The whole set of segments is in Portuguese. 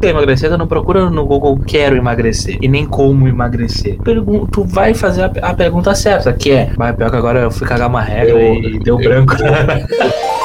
quer emagrecer, tu não procura no Google quero emagrecer e nem como emagrecer. Pergun tu vai fazer a, a pergunta certa, que é, vai, pior que agora eu fui cagar uma regra Eu- e deu eu- branco.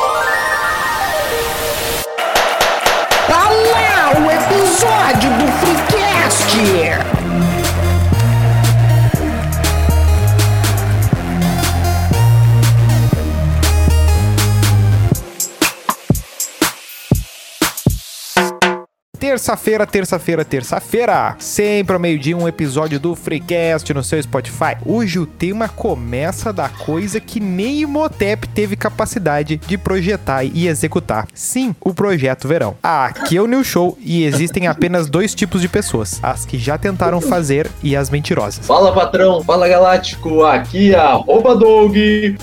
Terça-feira, terça-feira, terça-feira. Sempre ao meio-dia, um episódio do Freecast no seu Spotify. Hoje o tema começa da coisa que nem Imhotep teve capacidade de projetar e executar. Sim, o projeto Verão. Aqui é o New Show e existem apenas dois tipos de pessoas: as que já tentaram fazer e as mentirosas. Fala patrão, fala galáctico, aqui é Dog.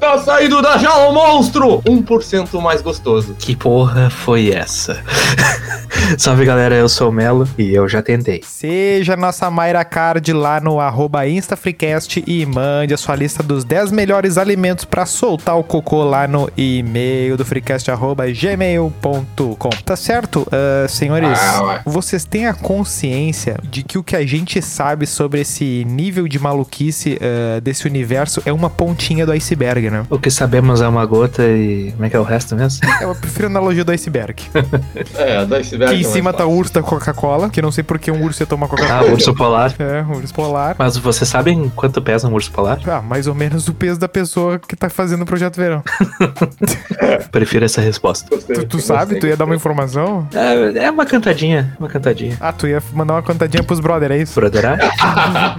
Tá saindo da jaula, monstro! 1% mais gostoso. que porra foi essa? Salve galera, eu sou o Melo e eu já tentei. Seja nossa Mayra Card lá no arroba InstaFreecast e mande a sua lista dos 10 melhores alimentos para soltar o cocô lá no e-mail do freecast arroba gmail.com. Tá certo? Ah, senhores, Ah, vocês têm a consciência de que o que a gente sabe sobre esse nível de maluquice ah, desse universo é uma pontinha do iceberg, né? O que sabemos é uma gota e. Como é que é o resto mesmo? Eu prefiro a analogia do iceberg. É, da iceberg. Que cima tá o urso da Coca-Cola, que não sei por que um urso ia tomar Ah, Coca-Cola. urso polar. É, um urso polar. Mas vocês sabem quanto pesa um urso polar? Ah, mais ou menos o peso da pessoa que tá fazendo o projeto verão. Prefiro essa resposta. Gostei, Tu, tu gostei, sabe? Tu ia dar uma informação? É, é uma cantadinha, uma cantadinha. Ah, tu ia mandar uma cantadinha pros brother, é isso? Broderá?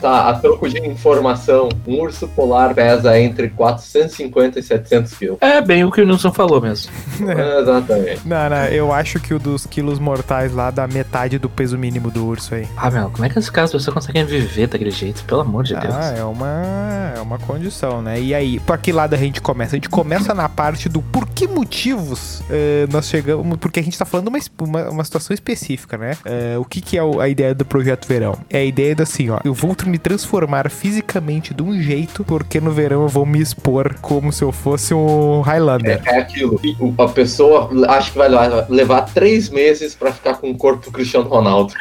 Tá, a troco de informação, um urso polar pesa entre 450 e 700 quilos. É bem o que o Nilson falou mesmo. Exatamente. Não, não, eu acho que o dos quilos mortais lá dá metade do peso mínimo do urso aí. Ah, meu, como é que esses caras pessoas conseguem viver daquele jeito? Pelo amor de Deus. Ah, é uma, é uma condição, né? E aí, pra que lado a gente começa? A gente começa na parte do por que motivos eh, nós chegamos. Porque a gente tá falando uma, uma, uma situação específica, né? Eh, o que, que é o- a ideia do projeto verão? É a ideia da assim, ó. Eu vou me transformar fisicamente de um jeito, porque no verão eu vou me expor como se eu fosse um Highlander. É aquilo. O- A pessoa acha que vai levar- levar três meses pra ficar com o corpo do Cristiano Ronaldo.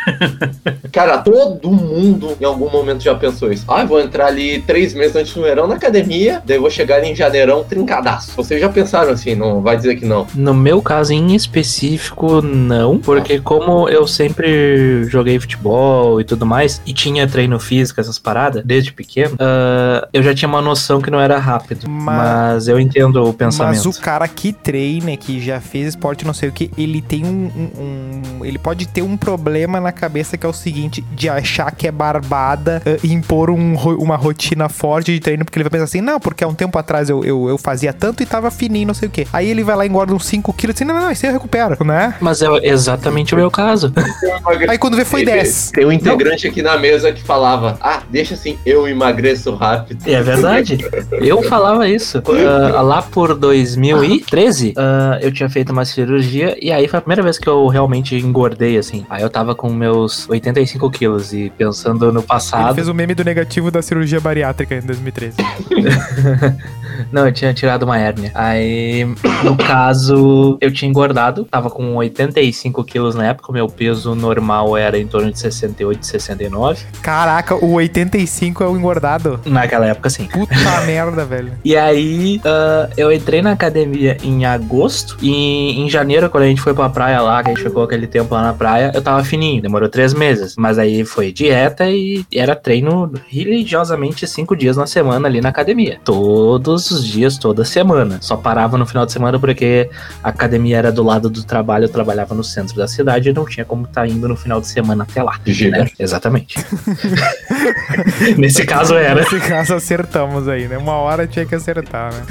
Cara, todo mundo em algum momento já pensou isso. Ah, eu vou entrar ali três meses antes do verão na academia, daí eu vou chegar ali em janeirão trincadaço. Vocês já pensaram assim, não vai dizer que não. No meu caso em específico, não, porque como eu sempre joguei futebol e tudo mais, e tinha treino físico, essas paradas, desde pequeno, ah, eu já tinha uma noção que não era rápido. Mas- Mas, eu entendo o pensamento. Mas o cara que treina, que já fez esporte, não sei o que, ele tem um, um- Ele pode ter um problema na cabeça que é o seguinte: de achar que é barbada e impor um uma rotina forte de treino, porque ele vai pensar assim, não, porque há um tempo atrás eu, eu, eu fazia tanto e tava fininho, não sei o que. Aí ele vai lá e engorda uns 5 quilos assim, não, não, não, isso aí eu recupero, né? Mas é exatamente o meu caso. Aí quando vê foi 10. Tem um integrante aqui na mesa que falava: Ah, deixa assim, eu emagreço rápido. É verdade. Eu falava isso. Ah, lá por 2013, ah, eu tinha feito uma cirurgia e aí foi a primeira vez que eu realmente engordei, assim. Aí eu tava com meus 85 quilos e pensando no Ele passado. fez o meme do negativo da cirurgia bariátrica em 2013. Não, eu tinha tirado uma hérnia. Aí, no caso, eu tinha engordado. Tava com 85 quilos na época. O meu peso normal era em torno de 68, 69. Caraca, o 85 é o engordado. Naquela época, sim. Puta merda, velho. E aí, ah, eu entrei na academia em agosto. E em janeiro, quando a gente foi pra praia lá, que a gente ficou aquele tempo lá na praia, eu tava fininho. Demorou três meses. Mas aí foi dieta e era treino religiosamente cinco dias na semana ali na academia. Todos os dias, toda semana. Só parava no final de semana porque a academia era do lado do trabalho, eu trabalhava no centro da cidade e não tinha como estar indo no final de semana até lá. Giga. né? Exatamente. Nesse caso era. Nesse caso acertamos aí, né? Uma hora tinha que acertar, né?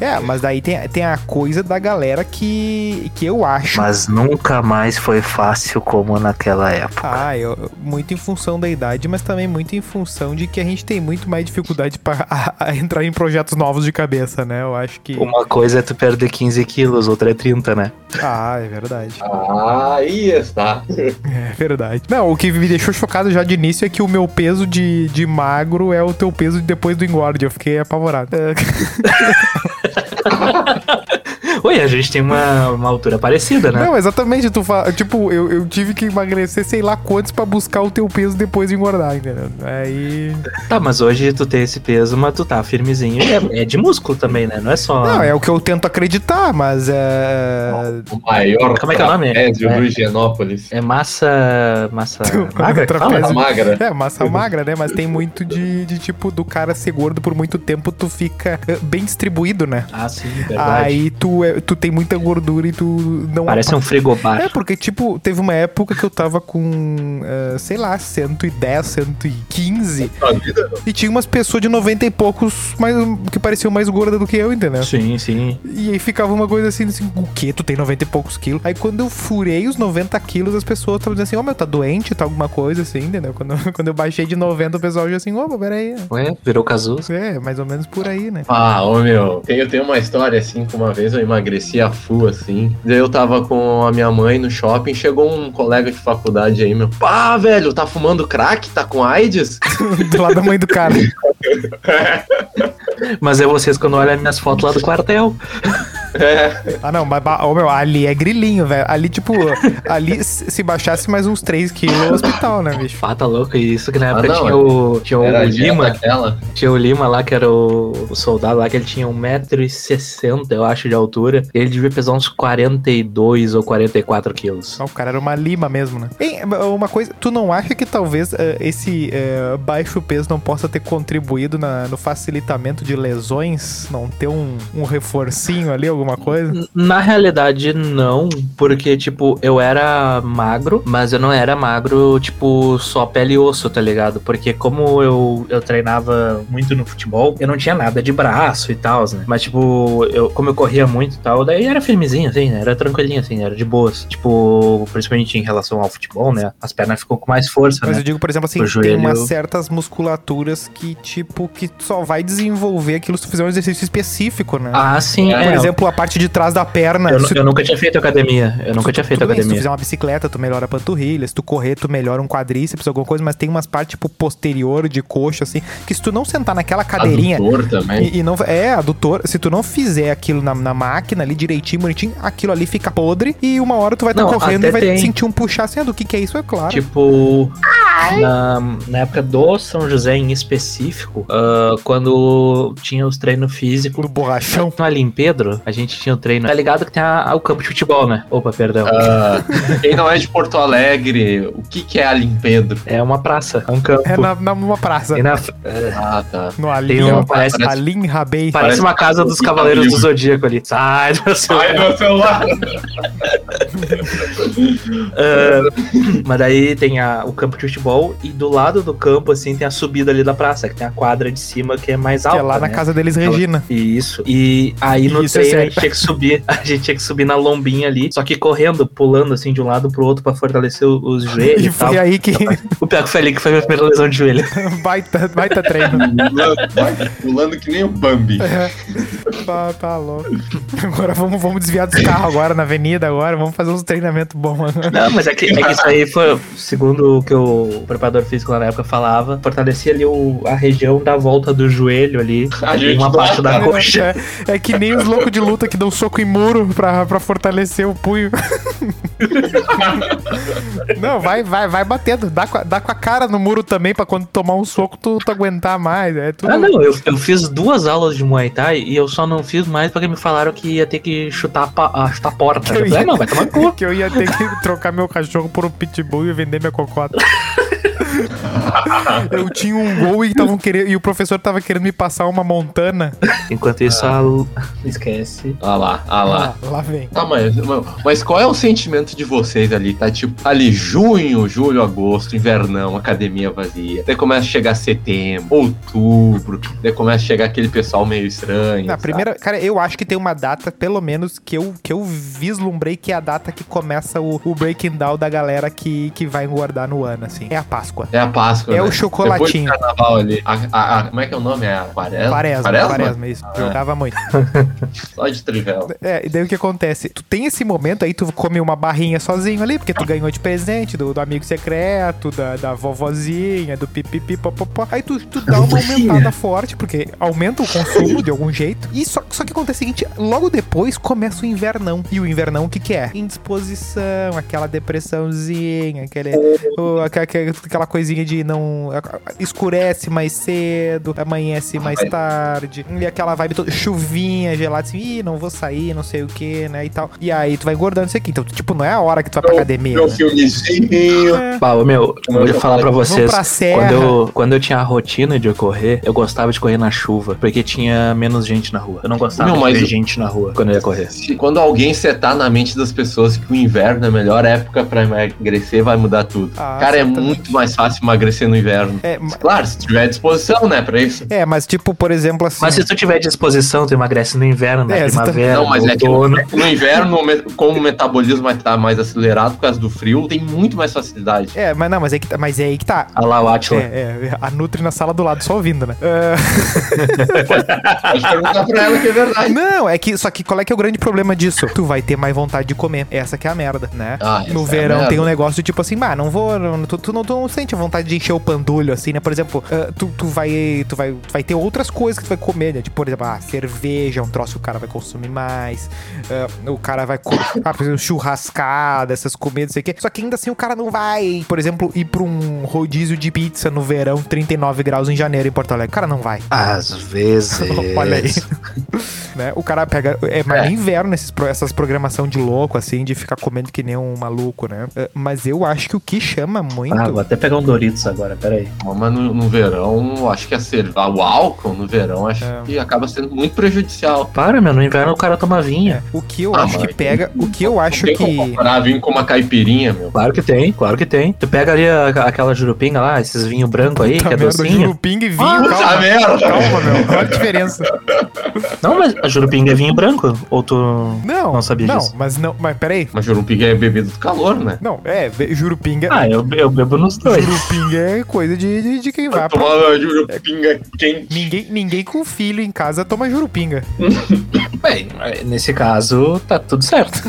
é, mas daí tem, tem a coisa da galera que, que eu acho. Mas nunca mais foi fácil como naquela época. Ah, eu, muito em função da idade, mas também muito em função de que a gente tem muito mais dificuldade pra a- a entrar em projetos novos de cabeça, né? Eu acho que. Uma coisa é tu perder 15 quilos, outra é 30, né? Ah, é verdade. Ah, aí está. É verdade. Não, o que me deixou chocado já de início é que o meu peso de, de magro é o teu peso depois do engorde. Eu fiquei apavorado. É, Oi, a gente tem uma, uma altura parecida, né? Não, exatamente. Tu fa... Tipo, eu, eu tive que emagrecer sei lá quantos pra buscar o teu peso depois de engordar, entendeu? Aí. Tá, mas hoje tu tem esse peso, mas tu tá firmezinho. e É, é de músculo também, né? Não é só. Não, é o que eu tento acreditar, mas é. O maior Como é que é o nome? É. do Higienópolis. É massa. Massa magra? fala? Tá magra. É, massa magra, né? Mas tem muito de, de tipo, do cara ser gordo por muito tempo, tu fica bem distribuído, né? Ah, sim, verdade. Aí tu, é- tu tem muita gordura e tu não Parece um frigobar. É, porque, tipo, teve uma época que eu tava com, eh, sei lá, 110, 115, A vida e tinha umas pessoas de 90 e poucos mais, que pareciam mais gordas do que eu, entendeu? Sim, sim. E aí ficava uma coisa assim, assim, o quê? Tu tem 90 e poucos quilos? Aí quando eu furei os 90 quilos, as pessoas estavam dizendo assim, ô meu, tá doente, tá alguma coisa assim, entendeu? Quando, quando eu baixei de 90, o pessoal já assim, ô, peraí. Ué, virou Cazuza. É, mais ou menos por aí, né? Ah, ô meu, tem- eu tenho uma história assim, que uma vez eu emagreci a full, assim. Daí eu tava com a minha mãe no shopping, chegou um colega de faculdade aí, meu. Pá, velho, tá fumando crack? Tá com AIDS? Do lado da mãe do cara. Mas é vocês quando olham minhas fotos lá do quartel. É. Ah, não, mas, ô, meu, ali é grilinho, velho. Ali, tipo, ali se se baixasse mais uns 3 quilos, é hospital, né, bicho? Ah, tá louco. E isso que na Ah, época não, tinha o, tinha o Lima. aquela. Tinha o Lima lá, que era o, o soldado lá, que ele tinha 1,60m, eu acho, de altura. Ele devia pesar uns 42 ou 44 quilos. Ah, o cara era uma lima mesmo, né? Uma coisa, tu não acha que talvez eh, esse eh, baixo peso não possa ter contribuído na- no facilitamento de lesões? Não ter um, um reforcinho ali, alguma coisa? Na realidade, não, porque, tipo, eu era magro, mas eu não era magro, tipo, só pele e osso, tá ligado? Porque como eu, eu treinava muito no futebol, eu não tinha nada de braço e tal, né? Mas, tipo, eu, como eu corria muito e tal, daí era firmezinho, assim, né? Era tranquilinho, assim, era de boas. Tipo, principalmente em relação ao futebol, né? As pernas ficam com mais força, Mas né? eu digo, por exemplo, assim, O tem joelho- umas certas musculaturas que, tipo, que só vai desenvolver aquilo se tu fizer um exercício específico, né? Ah, sim, Por é. exemplo, a parte de trás da perna. eu, eu nunca tinha feito academia. Eu nunca tinha feito Tudo bem, Se tu academia. fizer uma bicicleta, tu melhora a panturrilha. Se tu correr, tu melhora um quadríceps, alguma coisa. Mas tem umas partes, tipo, posterior de coxa, assim, que se tu não sentar naquela cadeirinha... Adutor também. E, e não é adutor, se tu não fizer aquilo na, na máquina ali direitinho, bonitinho, aquilo ali fica podre e uma hora tu vai estar Não, correndo e vai tem. sentir um puxar assim, ah, do que que é isso? É claro. Tipo, na, na época do São José em específico, ah, quando tinha os treinos físicos. do borrachão. No Ali em Pedro, a gente tinha o treino. Tá ligado que tem a- o campo de futebol, né? Opa, perdão. Ah, quem não é de Porto Alegre, o que, que é Alim Pedro? É uma praça, é um campo. É na, numa praça. Tem na- Ah, tá. No Alim, Tem um- parece- Alim Rabei. parece uma casa dos Cavaleiros do. Zodíaco ali. Sai do seu. Ai, meu celular! Ah, mas daí tem a- o campo de futebol e do lado do campo, assim, tem a subida ali da praça, que tem a quadra de cima que é mais Que alta. é lá na né? casa deles, Regina. Isso. E aí no Isso é treino a sério. gente tinha que subir. A gente tinha que subir na lombinha ali. Só que correndo, pulando assim de um lado pro outro pra fortalecer os joelhos E e, tal. foi aí que O pior que foi ali que foi a minha primeira lesão de joelho. baita, baita treino. Pulando, pulando que nem o Bambi. tá, tá louco. Agora vamos, vamos desviar dos carros agora na avenida agora. Vamos fazer uns treinamentos bons. Não, mas é que, é que isso aí foi, segundo o que o preparador físico lá na época falava, fortalecia ali o- a região da volta do joelho ali. A gente uma parte da né? coxa. É, é que nem os loucos de luta que dão soco em muro pra, pra fortalecer o punho. Não, vai, vai, vai batendo. Dá com, a, dá com a cara no muro também pra quando tomar um soco tu, tu aguentar mais. É tudo. Ah, não, eu, eu fiz duas aulas de Muay Thai e eu só não fiz mais porque me falaram que ia ter que chutar a, chutar a porta. Que eu ia- não, vai tomar cu. que eu ia ter que trocar meu cachorro por um pitbull e vender minha cocota. eu tinha um gol e, tavam querendo, e o professor tava querendo me passar uma montana. Enquanto isso, a... Lu- Esquece. Ah lá, ah lá. Ah, lá vem. Tá, mas, mas qual é o sentimento de vocês ali? Tá tipo, ali, junho, julho, agosto, invernão, academia vazia. Daí começa a chegar setembro, outubro. Daí começa a chegar aquele pessoal meio estranho. Na primeira, cara, eu acho que tem uma data, pelo menos, que eu, que eu vislumbrei que é a data que começa o, o breaking down da galera que, que vai engordar no ano, assim. É a Páscoa. Páscoa. É a Páscoa. É o né? chocolatinho. Depois do carnaval ali. A, a- a- como é que é o nome? É a Quaresma? Quaresma, Quaresma? quaresma, isso. Ah, Jogava muito. Só de trivela. É, e daí o que acontece? Tu tem esse momento aí, tu come uma barrinha sozinho ali, porque tu ganhou de presente do, do amigo secreto, da, da vovozinha, do pipipi, popopó. Aí tu, tu dá uma aumentada forte, porque aumenta o consumo de algum jeito. E só, só que acontece o seguinte, logo depois começa o invernão. E o invernão o que que é? Indisposição, aquela depressãozinha, aquele, o- aqua- aqua- aquela coisinha de não... Escurece mais cedo, amanhece mais Ai. tarde. E aquela vibe toda, chuvinha, gelada, assim, ih, não vou sair, não sei o que, né, e tal. E aí tu vai engordando isso aqui. Então, tipo, não é a hora que tu vai pra academia, Meu né? filmezinho. É. Meu, eu vou falar pra vocês. pra. Quando eu, quando eu tinha a rotina de eu correr, eu gostava de correr na chuva, porque tinha menos gente na rua. Eu não gostava Não, de ver gente na rua quando eu ia correr. Quando alguém setar na mente das pessoas que o inverno é a melhor época pra emagrecer, vai mudar tudo. Ah, Cara, é muito mais fácil emagrecer no inverno. É, Claro, se tiver disposição, né, pra isso. é, mas tipo, por exemplo, assim. Mas se tu tiver disposição, tu emagrece no inverno, na É, exatamente. primavera, Não, mas é que no, é no inverno, como o metabolismo vai estar mais acelerado por causa do frio, tem muito mais facilidade. É, mas não, mas é, que, tá- mas é aí que tá. Olha lá o Atila. É, é, a Nutri na sala do lado, só ouvindo, né? Ah, Pode perguntar pra ela que é verdade. não, é que. Só que qual é que é o grande problema disso? Tu vai ter mais vontade de comer. Essa que é a merda, né? Ah, no é a verão merda. tem um negócio tipo assim, bah, não vou. não- tu, tu não, tu não sente a vontade de encher o pandulho, assim, né? Por exemplo, ah, tu, tu, vai, tu, vai, tu vai ter outras coisas que tu vai comer, né? Tipo, por exemplo, ah, cerveja, é um troço que o cara vai consumir mais. ah, o cara vai comer, ah, por exemplo, churrascada, essas comidas, não sei o quê. Só que ainda assim o cara não vai, por exemplo, ir pra um rodízio de pizza no verão, 39 graus em janeiro em Porto Alegre. O cara não vai. Às vezes. Olha aí. né? O cara pega. É mais É. no inverno esses, essas programação de louco, assim, de ficar comendo que nem um maluco, né? É, Mas eu acho que o que chama muito. Ah, vou até pegar um Doritos agora, peraí. Mas no, no verão, acho que a cerveja, o álcool no verão, acho É. que acaba sendo muito prejudicial. Para, meu, no inverno o cara toma vinha. o que eu Ah, acho que mas- pega. O que eu acho Tem como que. comparar vinho com uma caipirinha, meu. Claro que tem, claro que tem. Tu pega ali a- aquela jurupinga lá, esses vinho branco aí, Puta que é merda, docinho. jurupinga e vinho, Puta calma. merda! Calma, meu. Olha a diferença. Não, mas a jurupinga é vinho branco? Ou tu Não, não sabia não, disso? mas não. Mas peraí. Mas jurupinga é bebida do calor, né? Não, é, jurupinga. Ah, eu, eu bebo nos dois. Jurupinga é coisa de, de, de quem vai. pra- Tomar jurupinga quente. Ninguém, ninguém com filho em casa toma jurupinga. Bem, nesse caso, tá tudo certo.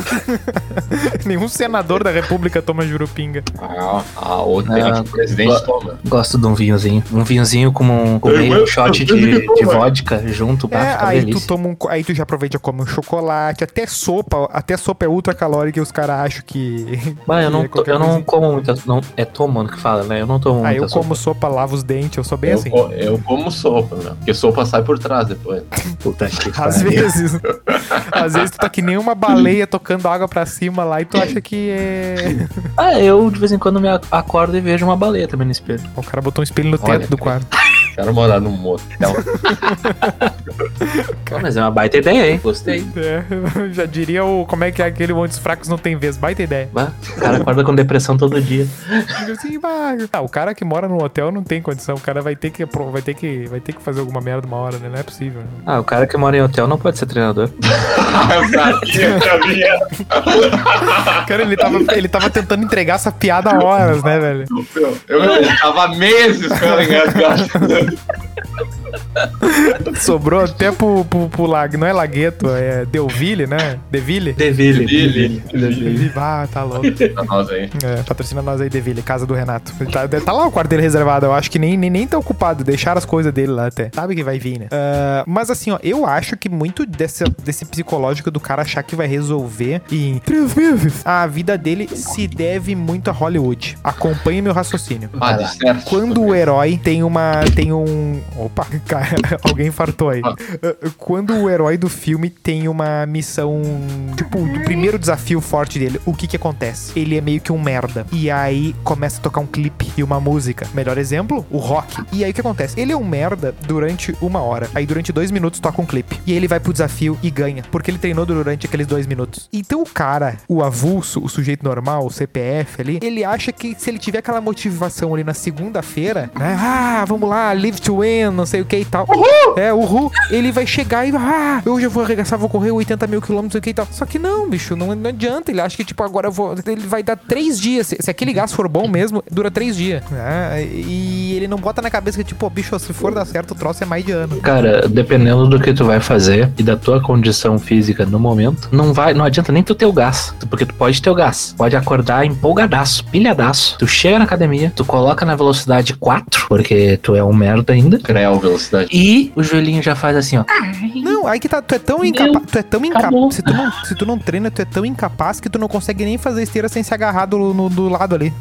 Nenhum senador da república toma jurupinga. Ah, a outra Ah, é que o presidente go- toma. Gosto de um vinhozinho. Um vinhozinho com, um, com Eu- meio eu- shot eu- de, eu- eu- de vodka junto, É, aí tu toma um, aí tu já aproveita e come um chocolate, até sopa, até sopa é ultra calórica e os caras acham que Bah, eu que não, é to- eu não como muita. Não, é tomando que fala, né? Eu não tomo Aí muita eu sopa. como sopa, lavo os dentes, eu sou bem Eu, assim. co- eu como sopa, meu. Porque sopa sai por trás depois. Puta que Às pariu. vezes. Às vezes tu tá que nem uma baleia tocando água pra cima lá e tu acha que é. Ah, eu de vez em quando me ac- acordo e vejo uma baleia também no espelho. O cara botou um espelho no Olha, teto do quarto. Quero morar num motel. Mas é uma baita ideia, hein? Gostei. É, já diria o. Como é que é aquele onde os fracos não tem vez? Baita ideia. Bah, o cara acorda com depressão todo dia. Digo assim, bah, ah, o cara que mora no hotel não tem condição. O cara vai ter que, vai ter que, vai ter que fazer alguma merda uma hora, né? Não é possível. né? Ah, o cara que mora em hotel não pode ser treinador. eu sabia, eu sabia. Cara, ele tava, ele tava tentando entregar essa piada há horas, né, velho? Eu, eu, eu tava meses com ela Bye. Sobrou até pro, pro, pro lag, não é Lagueto, é Delville, né? Deville? Deville. Deville. Deville. Ah, tá louco. Pra nós aí. É, patrocina nós aí, Deville, casa do Renato. Tá, tá lá o quarto dele reservado, eu acho que nem, nem, nem tá ocupado, deixaram as coisas dele lá até. Sabe que vai vir, né? Ah, mas assim, ó, eu acho que muito desse, desse psicológico do cara achar que vai resolver em três meses, a vida dele se deve muito a Hollywood. Acompanhe meu raciocínio. Ah, de certo. Quando o herói tem uma. tem um. Opa, cara, alguém fartou aí. Ah. Uh, Quando o herói do filme tem uma missão. Tipo, do primeiro desafio forte dele, o que que acontece? Ele é meio que um merda. E aí começa a tocar um clipe e uma música. Melhor exemplo, o rock. E aí o que acontece? Ele é um merda durante uma hora. Aí durante dois minutos toca um clipe. E ele vai pro desafio e ganha. Porque ele treinou durante aqueles dois minutos. Então o cara, o avulso, o sujeito normal, o CPF ali, ele acha que se ele tiver aquela motivação ali na segunda-feira, né? Ah, vamos lá, live to win, correndo, não sei o que e tal. É, uhul. Ele vai chegar e, ah, eu vou arregaçar, vou correr 80 mil quilômetros, não sei o que e tal. Só que não, bicho, não, não adianta. Ele acha que, tipo, agora eu vou. Ele vai dar três dias. Se, se aquele gás for bom mesmo, dura três dias. É, e ele não bota na cabeça que, tipo, bicho, se for dar certo, o troço é mais de ano. Cara, dependendo do que tu vai fazer e da tua condição física no momento, não vai, não adianta nem tu ter o gás, porque tu pode ter o gás. Pode acordar empolgadaço, pilhadaço. Tu chega na academia, tu coloca na velocidade 4, porque tu é um merda ainda. Creu velocidade. E o joelhinho já faz assim, ó. Aí que tá, tu é tão incapaz, tu é tão incapaz, se tu, não, se tu não treina, tu é tão incapaz que tu não consegue nem fazer esteira sem se agarrar do, no- do lado ali.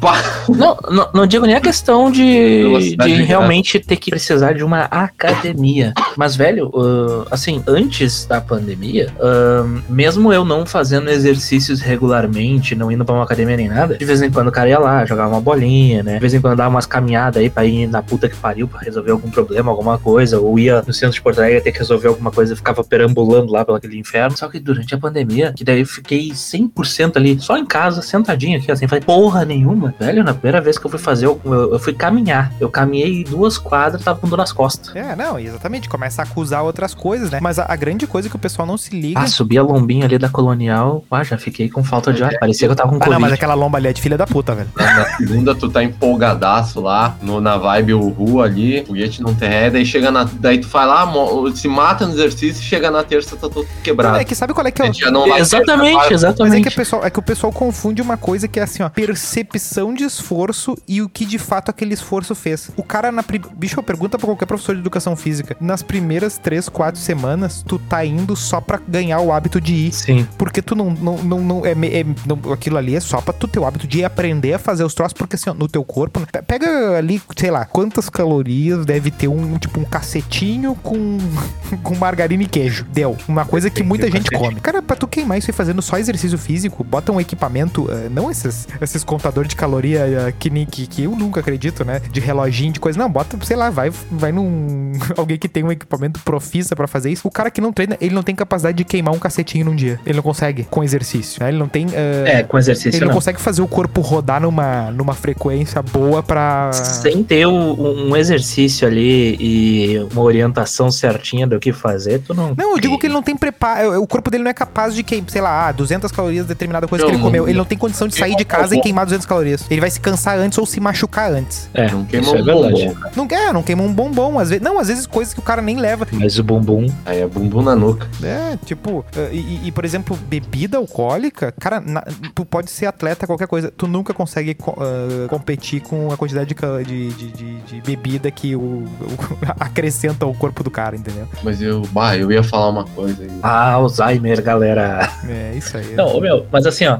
Não, não, não digo nem a questão de, de realmente ter que precisar de uma academia. Mas, velho, ah, assim, antes da pandemia, ah, mesmo eu não fazendo exercícios regularmente, não indo pra uma academia nem nada, de vez em quando o cara ia lá, jogar uma bolinha, né? De vez em quando dava umas caminhadas aí pra ir na puta que pariu pra resolver algum problema, alguma coisa, ou ia no centro de Porto Alegre ter que resolver alguma coisa e ficava perambulando lá pelo aquele inferno. Só que durante a pandemia, que daí eu fiquei 100% ali, só em casa, sentadinho aqui, assim, falei, porra nenhuma. Velho, na primeira vez que eu fui fazer, eu, eu- eu fui caminhar. Eu caminhei duas quadras, tava com dor nas costas. É, não, exatamente, começa a acusar outras coisas, né? Mas a, a grande coisa que o pessoal não se liga. Ah, subi a lombinha ali da Colonial, ah, já fiquei com falta de ar. Parecia que eu tava com Ah, não, mas Covid. aquela lomba ali é de filha da puta, velho. na segunda tu tá empolgadaço lá, no, na vibe Uhu ali, foguete não tem ré, daí chega na. Daí tu vai lá, se mata no exercício, chega na terça, tá todo quebrado. É que sabe qual é que é o. Exatamente, terça, Mas é exatamente. que, o pessoal, é que o pessoal confunde uma coisa que é assim, ó, percepção de esforço e o que de fato aquele esforço fez. O cara na. pri- Bicho, pergunta pra qualquer professor de educação física. Nas primeiras três, quatro semanas, tu tá indo só pra ganhar o hábito de ir. Sim. Porque tu não. não, não, não, é, é- não- aquilo ali é só pra tu ter o hábito de aprender a fazer os troços, porque assim, ó, no teu corpo. né, pe- Pega ali, sei lá, quantas calorias deve ter um, tipo, um cacetinho com, com margarina e queijo. Deu. Uma coisa que muita gente come. Cara, pra tu queimar isso aí fazendo só exercício físico, bota um equipamento, eh, não esses, esses contadores de caloria eh, que, que, que eu nunca acredito, né? De reloginho, de coisa. Não, bota, sei lá, vai, vai num. Alguém que tem um equipamento profissa pra fazer isso. O cara que não treina, ele não tem capacidade de queimar um cacetinho num dia. Ele não consegue com exercício. né? Ele não tem. eh, É, com exercício ele não não. consegue fazer o corpo rodar numa, numa frequência boa pra. Sem ter o- um exercício ali e uma orientação certinha do que fazer, tu não. Não, eu digo que ele não tem preparo. O corpo dele não é capaz de queimar, sei lá, ah, 200 calorias de determinada coisa Não, que ele não- comeu. Ele não tem condição de sair de casa e queimar 200 calorias. Ele vai se cansar antes ou se machucar antes. É, Não queima isso é um verdade. bombom. Não quer, não queima um bombom. Às vezes, não, às vezes coisas que o cara nem leva. Mas o bumbum. Aí é bumbum na nuca. É, tipo, eh, e, e- por exemplo, bebida alcoólica, cara, na- tu pode ser atleta, qualquer coisa, tu nunca consegue co- ah, competir com a quantidade de, de, de- de bebida que o, o- acrescenta ao corpo do cara, entendeu? Mas eu, bah, eu ia falar uma coisa aí. Ah, Alzheimer, galera. É isso aí. Não, ô, meu, mas assim, ó,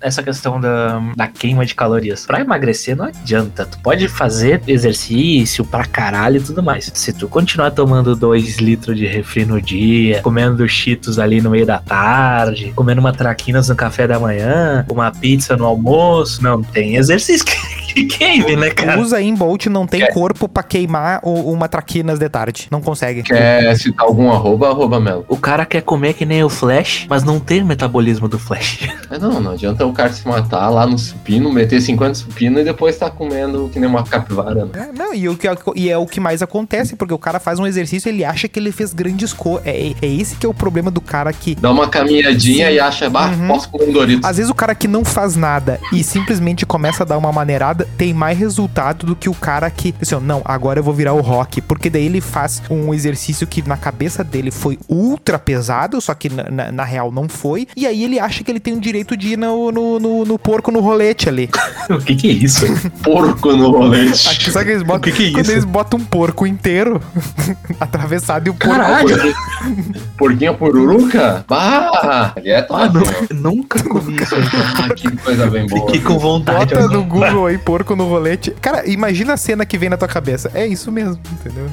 essa questão da, da queima de calorias. Pra emagrecer não adianta. Tu pode fazer exercício pra caralho e tudo mais. Se tu continuar tomando 2 litros de refri no dia, comendo cheetos ali no meio da tarde, comendo uma traquinas no café da manhã, uma pizza no almoço, não tem exercício que queime, né, cara? Usa em Bolt não tem corpo pra queimar o- uma traquinas de tarde. Não consegue. Quer citar algum arroba, arroba Melo. O cara quer comer que nem o Flash, mas não tem o metabolismo do Flash. É, não, não adianta o cara se matar lá no supino, meter 50 supino e depois tá comendo que nem uma capivara, né? É, não, e, o que, e é o que mais acontece, porque o cara faz um exercício e ele acha que ele fez grandes coisas. É, é esse que é o problema do cara que. Dá uma caminhadinha Sim. e acha, bah, Uhum. posso comer um Doritos. Às vezes o cara que não faz nada e simplesmente começa a dar uma maneirada tem mais resultado do que o cara que, assim, não, agora eu vou virar o rock. Porque daí ele faz um exercício que na cabeça dele foi ultra pesado, só que na, na- na real não foi. E aí ele acha que ele tem o direito de ir no, no, no- no porco no rolete ali. o que que é isso? Porco no rolete. Que sabe que eles botam, que que é quando isso? eles botam um porco inteiro atravessado e o porco. Caralho! Porquinha pururuca? Bah! Ali é top, Ah, não, nunca comi isso. Ah, que coisa bem boa. Fiquei com vontade. Bota no Google aí, porco no rolete. Cara, imagina a cena que vem na tua cabeça. É isso mesmo, entendeu?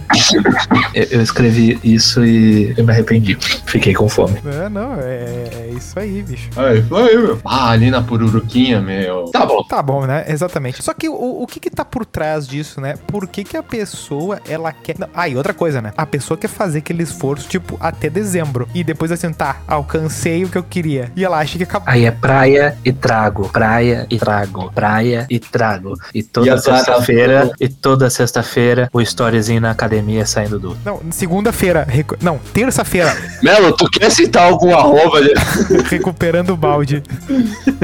Eu, eu escrevi isso e eu me arrependi. Fiquei com fome. É, não, é, é isso aí, bicho. Aí, aí, meu. Ah, ali na pururuquinha, meu. Tá bom. Tá bom, né? Exatamente. Só que o, o que que tá por trás disso, né? Por que que a pessoa, ela quer... Não, ah, e outra coisa, né? A pessoa quer fazer aquele esforço, tipo, até dezembro. E depois assim, tá, alcancei o que eu queria. E ela acha que acabou. Aí é praia e trago, praia e trago, praia e trago. Lu. E toda sexta-feira, e toda sexta-feira, o storyzinho na academia saindo do. Não, segunda-feira. recu- Não, terça-feira, Melo, tu quer citar algum arroba ali? recuperando o balde.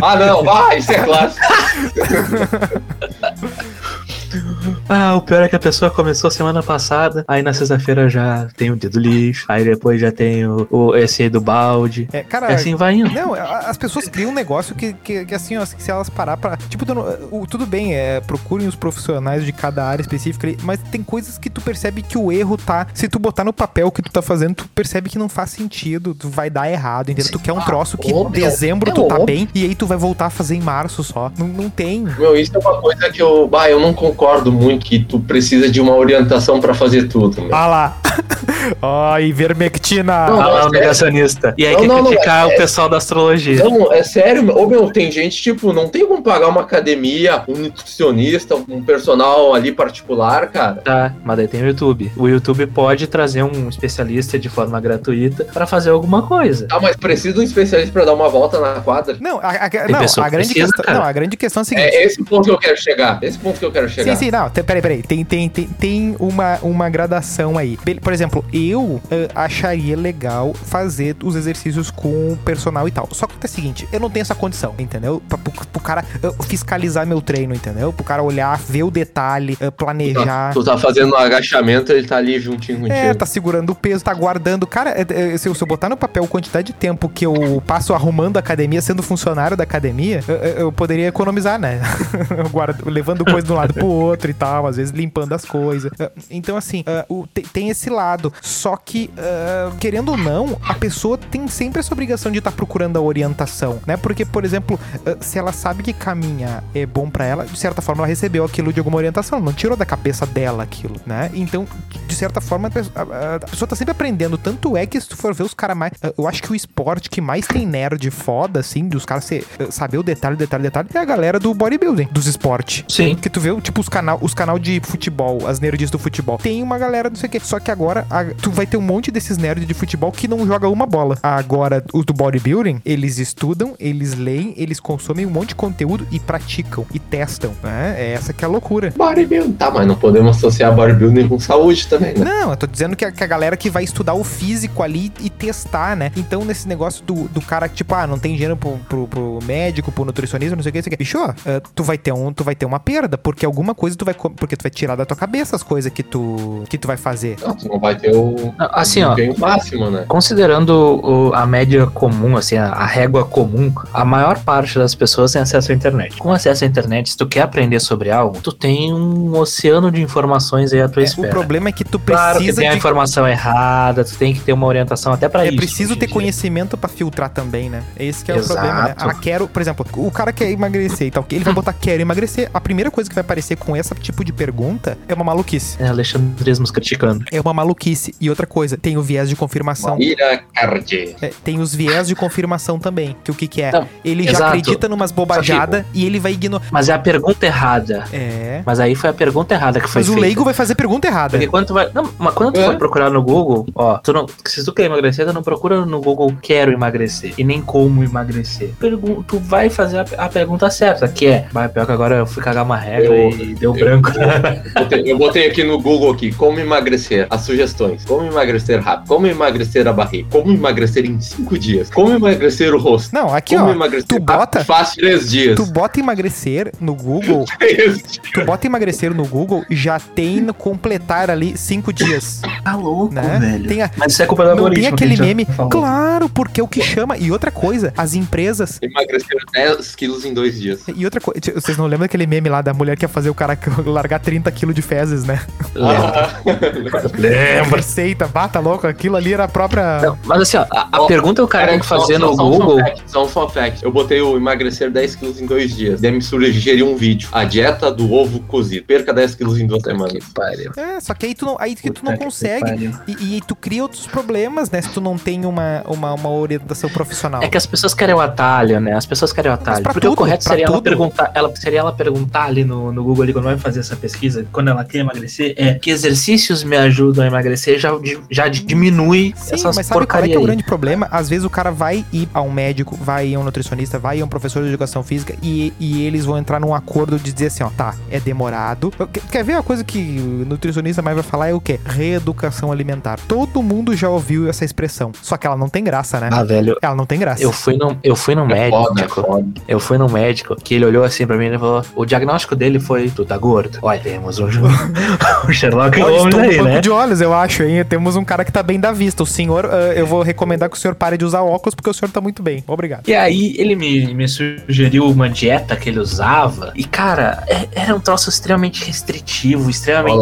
Ah, não, vai, isso é clássico. Ah, o pior é que a pessoa começou semana passada, aí na sexta-feira já tem o dia do lixo, aí depois já tem o, o esse aí do balde. É, cara. E assim vai indo. Não, as pessoas criam um negócio que, que, que, assim, ó, se elas parar pra. Tipo, tu não- o- tudo bem, é, procurem os profissionais de cada área específica, ali, mas tem coisas que tu percebe que o erro tá. Se tu botar no papel o que tu tá fazendo, tu percebe que não faz sentido, tu vai dar errado, entendeu? Tu quer um troço que em dezembro é tu tá óbvio. bem e aí tu vai voltar a fazer em março só. Não, não tem. Meu, isso é uma coisa que eu. Bah, eu não concordo muito que tu precisa de uma orientação pra fazer tudo, meu. Ah lá. Ó, ivermectina. Não, Ah lá, o é- negacionista. E aí Não, quer não, não, criticar é- o pessoal da astrologia. Não, é sério, meu. Ô, meu, tem gente, tipo, não tem como pagar uma academia, um nutricionista, um personal ali particular, cara. Tá, mas daí tem o YouTube. O YouTube pode trazer um especialista de forma gratuita pra fazer alguma coisa. Ah, mas precisa de um especialista pra dar uma volta na quadra? Não, a, a- não, a que grande precisa, questão, cara. não, a grande questão é a seguinte. É esse o ponto que eu quero chegar. Esse ponto que eu quero chegar. Sim, sim, não, te- peraí, peraí. Tem, tem, tem, tem uma, uma gradação aí. Por exemplo, eu eh, acharia legal fazer os exercícios com o personal e tal. Só que é o seguinte, eu não tenho essa condição, entendeu? Pra, pro, pro cara eh, fiscalizar meu treino, entendeu? Pro cara olhar, ver o detalhe, eh, planejar. Tu tá fazendo um agachamento, ele tá ali juntinho contigo. É, tá segurando o peso, tá guardando. Cara, é, é, se, eu, se eu botar no papel a quantidade de tempo que eu passo arrumando a academia, sendo funcionário da academia, eu, eu- poderia economizar, né? Guardo- levando coisa de um lado pro outro e tal, às vezes limpando as coisas. É, Então, assim, é, o- te- tem esse lado. Só que, é, querendo ou não, a pessoa tem sempre essa obrigação de estar procurando a orientação, né? Porque, por exemplo, é, se ela sabe que caminhar é bom pra ela, de certa forma ela recebeu aquilo de alguma orientação, não tirou da cabeça dela aquilo, né? Então, de certa forma, a pessoa, tá sempre aprendendo. Tanto é que se tu for ver os caras mais. Eu acho que o esporte que mais tem nerd foda, assim, dos caras saber o detalhe, detalhe, detalhe, é a galera do bodybuilding, dos esportes. Sim. Que tu vê, tipo, os canal, os canal de futebol, as nerds do futebol. Tem uma galera, não sei o quê. Só que agora a- tu vai ter um monte desses nerds de futebol que não joga uma bola. Agora, os do bodybuilding, eles estudam, eles leem, eles consomem um monte de conteúdo e praticam e testam, né? É essa que é a loucura. Bodybuilding. Tá, mas não podemos associar bodybuilding com saúde também, né? Não, eu tô dizendo que a, que a galera que vai estudar o físico ali e testar, né? Então, nesse negócio do, do cara que, tipo, ah, não tem dinheiro pro, pro, pro médico, pro nutricionista, não sei o que, não sei o que. Bicho, eh, tu vai ter um, tu vai ter uma perda, porque alguma coisa tu vai. Porque tu vai tirar da tua cabeça as coisas que tu, que tu vai fazer. Não, tu não vai ter o Assim, ó, desempenho máximo, né? Considerando o- a média comum, assim, a, a régua comum, a maior parte das pessoas tem acesso à internet. Com acesso à internet, se tu quer aprender sobre algo, tu tem um oceano de informações aí à tua É, o espera. problema é que tu Claro que precisa tem a de. informação errada, tu tem que ter uma orientação até pra É isso. preciso hoje ter conhecimento pra filtrar também, né? Esse que é Exato. o problema, né? Ah, quero, por exemplo, o cara quer emagrecer e tal, ele vai botar quero emagrecer. A primeira coisa que vai aparecer com tipo de pergunta é uma maluquice. É, alexandrismos criticando. É uma maluquice. E outra coisa, tem o viés de confirmação. É, tem os viés de confirmação também. Que o que, que é? Não, ele já exato. acredita numas bobajadas e ele vai ignorar. Mas é a pergunta errada. É. Mas aí foi a pergunta errada que foi Mas o feita. leigo vai fazer pergunta errada. Porque quando tu vai. Não, mas quando tu É. vai procurar no Google, ó, tu não, se tu quer emagrecer, tu não procura no Google quero emagrecer e nem como emagrecer. Pergun tu vai fazer a, a pergunta certa, que é. Vai, pior que agora eu fui cagar uma regra Eu- e deu eu- branco. Eu botei aqui no Google aqui, como emagrecer, as sugestões. Como emagrecer rápido, como emagrecer a barriga, como emagrecer em cinco dias, como emagrecer o rosto, Não, aqui, como ó. emagrecer tu bota- fácil três dias. Tu bota emagrecer no Google, tu bota emagrecer no Google, já tem no completar ali cinco dias. tá louco, Né? Tem a- Mas isso é culpa do não tem algoritmo. aquele meme. falou. Claro, porque é o que chama. E outra coisa, as empresas. Emagrecer 10 quilos em dois dias. E outra coisa, vocês não lembram daquele meme lá da mulher que ia fazer o cara largar 30 quilos de fezes, né? Lembra. Receita, bata louco, aquilo ali era a própria. Não, mas assim, ó, a, a pergunta que o cara tem que fazer no só Google. fun fact, Só um fun fact. Eu botei o emagrecer 10 quilos em dois dias. Daí me sugeriu um vídeo. A dieta do ovo cozido. Perca 10 quilos em duas semanas. Que pariu. É, só que aí tu não, aí que tu não que consegue. E, e tu cria outros problemas, né? Se tu não tem uma, uma, uma orientação profissional. É que as pessoas querem o atalho, né? As pessoas querem o atalho. Porque o tudo, correto pra seria ela tudo. perguntar, ela seria ela perguntar ali no, no Google ali quando vai fazer essa pesquisa, quando ela quer emagrecer, é que exercícios me ajudam a emagrecer já, já diminui Sim, essas mas sabe qual é, é o grande problema? Às vezes o cara vai ir a um médico, vai ir a um nutricionista, vai ir a um professor de educação física e, e eles vão entrar num acordo de dizer assim, ó, tá, é demorado. Quer- ver a coisa que o nutricionista mais vai falar é o quê? Reeducação alimentar. Todo mundo já ouviu essa expressão, só que ela não tem graça, né? Ah, velho, Ela não tem graça. eu fui num, eu fui num É médico. foda, é foda. Eu fui no médico que ele olhou assim pra mim e falou: o diagnóstico dele foi: tu tá gordo. Olha, temos um, um Sherlock Olha, Holmes estou aí, banco né? de olhos, eu acho, hein? Temos um cara que tá bem da vista. O senhor, ah, eu vou recomendar que o senhor pare de usar óculos porque o senhor tá muito bem. Obrigado. E aí ele me, me sugeriu uma dieta que ele usava. E, cara, é- era um troço extremamente restritivo, extremamente.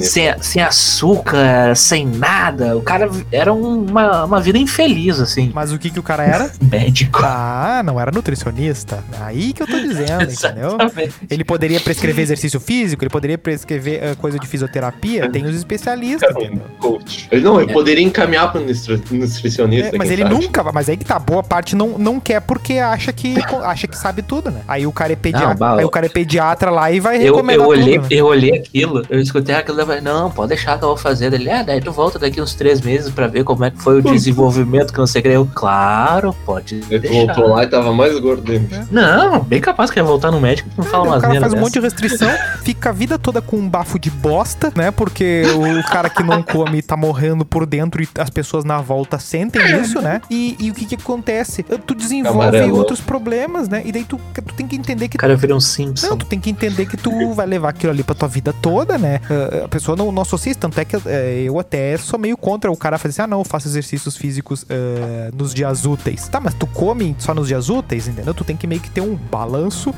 Sem, sem açúcar, sem nada. O cara era uma, uma vida infeliz, assim. Mas o que que o cara era? Médico. Ah, não era nutricionista. Aí que eu tô dizendo, entendeu? Ele poderia prescrever exercício físico, ele poderia prescrever ah, coisa de fisioterapia. Tem os especialistas, Cara, um coach. Ele não, ele poderia encaminhar para nutricionista. É, mas ele sabe. nunca, mas aí que tá, boa parte não, não quer porque acha que acha que sabe tudo, né? Aí o cara é pediatra, Não, aí o cara é pediatra lá e vai Eu, recomendar eu, olhei, tudo, né? eu olhei aquilo, eu escutei aquilo e falei, não, pode deixar que eu vou fazer. Ele, ah, daí tu volta daqui uns três meses pra ver como é que foi o desenvolvimento que não sei o claro, pode Ele deixar. voltou lá e tava mais gordo ainda. Não, bem capaz que ia voltar no médico e não fala o umas cara faz merda um monte de restrição, fica a vida toda com um bafo de bosta, né? Porque o cara que não come tá morrendo por dentro e as pessoas na volta sentem isso, né? E, e o que que acontece? Tu desenvolve Amarelo. outros problemas, né? E daí tu, tu tem que entender que O cara vira um Simpson. Não, tu tem que entender que tu vai levar aquilo ali pra tua vida toda, né? Ah, A pessoa não, não associa tanto é que eh, eu até sou meio contra o cara fazer assim, ah não, eu faço exercícios físicos ah, nos dias úteis. Tá, mas tu come só nos dias úteis, entendeu? Tu tem que meio que ter um balanço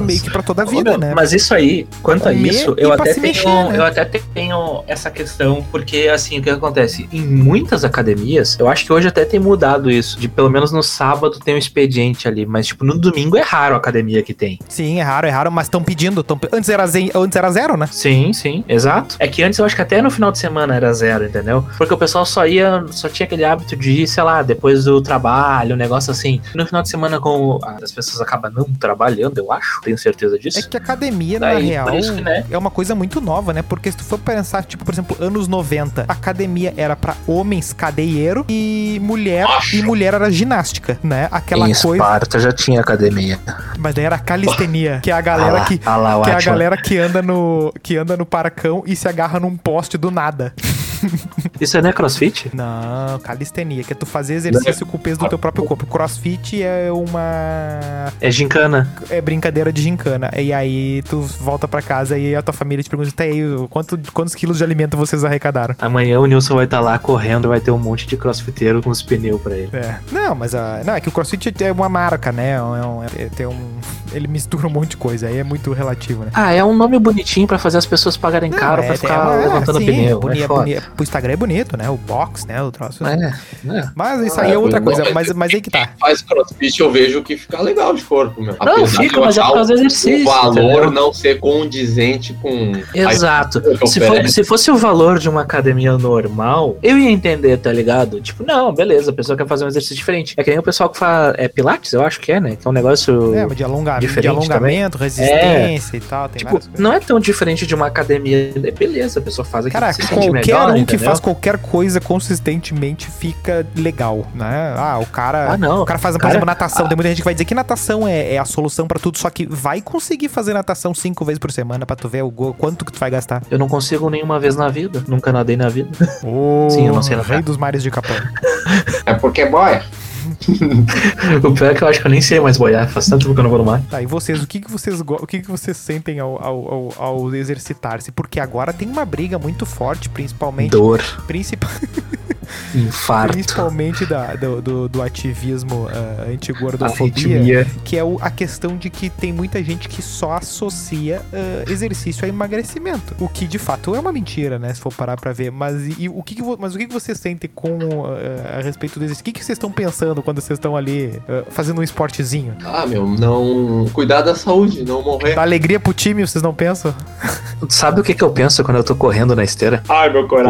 meio que pra toda a vida, Ô, meu, né? Mas isso aí, quanto a isso, eu até, tenho, mexer, né? eu até tenho essa questão, porque assim, o que acontece? Em muitas academias, eu acho que hoje até tem mudado isso, de pelo menos no sábado tem um expediente ali, mas tipo, no domingo é raro a academia que tem. Sim, é raro, é raro, mas estão pedindo. Tão... Antes, era ze- antes era zero, né? Sim, sim, exato. É que antes eu acho que até no final de semana era zero, entendeu? Porque o pessoal só ia, só tinha aquele hábito de ir, sei lá, depois do trabalho, um negócio assim. No final de semana, como as pessoas acabam não trabalhando, eu acho, tenho certeza É disso. que a academia, na Daí, real, por isso né? é uma coisa muito nova, né? Porque se tu for pensar, tipo, por exemplo, anos 90, a academia era pra homens cadeieiro e mulher, e mulher era ginástica, né? Aquela em coisa. Esparta já tinha academia. Mas daí era a calistenia, que é a Ah galera lá, que. ah lá, Que é a galera que anda no que anda no paracão e se agarra num poste do nada. Isso não é crossfit? Não, calistenia, que é tu fazer exercício com o peso do teu próprio corpo. Crossfit é uma É gincana. é brincadeira de gincana. E aí tu volta pra casa e a tua família te pergunta, tá aí, quanto, quantos quilos de alimento vocês arrecadaram? Amanhã o Nilson vai estar lá correndo, vai ter um monte de crossfiteiro com os pneus pra ele. É. Não, mas a, não, é que o CrossFit é uma marca, né? É um, é- tem um, ele mistura um monte de coisa, aí é muito relativo, né? Ah, é um nome bonitinho pra fazer as pessoas pagarem caro Não, pra é- ficar é, levantando sim, pneu. É boni- é é boni- pro Instagram é bonito, né? O box, né? O troço. É, é. Mas isso Ah, aí é é, outra eu- coisa. Mas, mas aí que tá. Faz crossfit, eu vejo que fica legal de corpo, meu. Não, Apesar fica, mas é por causa do exercício, O valor entendeu? não ser condizente com. a Exato. Se, for- se fosse o valor de uma academia normal, eu ia entender, tá ligado? Tipo, não, beleza, a pessoa quer fazer um exercício diferente. É que nem o pessoal que faz. É Pilates, eu acho que é, né? Que é um negócio. É, mas de, alonga, de Diferente alongamento, resistência e tal. Tem Tipo, não é tão diferente de uma academia. É, Beleza, a pessoa faz aquilo Cara, que se sente qualquer melhor, um que entendeu? faz qualquer coisa consistentemente fica legal, né? Ah, o cara. Ah, não. O cara faz, por Cara, exemplo, natação. Tem muita gente que vai dizer que natação é, é a solução pra tudo, só que vai conseguir fazer natação cinco vezes por semana pra tu ver o go- quanto que tu vai gastar. Eu não consigo nenhuma vez na vida. Nunca nadei na vida. O Sim, eu não sei nadar. rei dos mares de Capão. É porque é boia. o pior é que eu acho que eu nem sei mais boiar. Faz tanto tempo que eu não vou no mar. Tá, e vocês, o que, que vocês o que, que vocês sentem ao, ao, ao- exercitar-se? Porque agora tem uma briga muito forte, principalmente. Dor, principal- infarto, principalmente da, do, do, do ativismo uh, antigordofobia, que é o- a questão de que tem muita gente que só associa ah, exercício a emagrecimento. O que de fato é uma mentira, né? Se for parar pra ver. Mas, e, o, que que mas o que, que vocês sentem com ah, a respeito do exercício? O que, que vocês estão pensando quando vocês estão ali ah, fazendo um esportezinho? Ah, meu, não. Cuidar da saúde, não morrer. Dá alegria pro time, vocês não pensam? Sabe o que, que eu penso quando eu tô correndo na esteira? Ai, meu Por,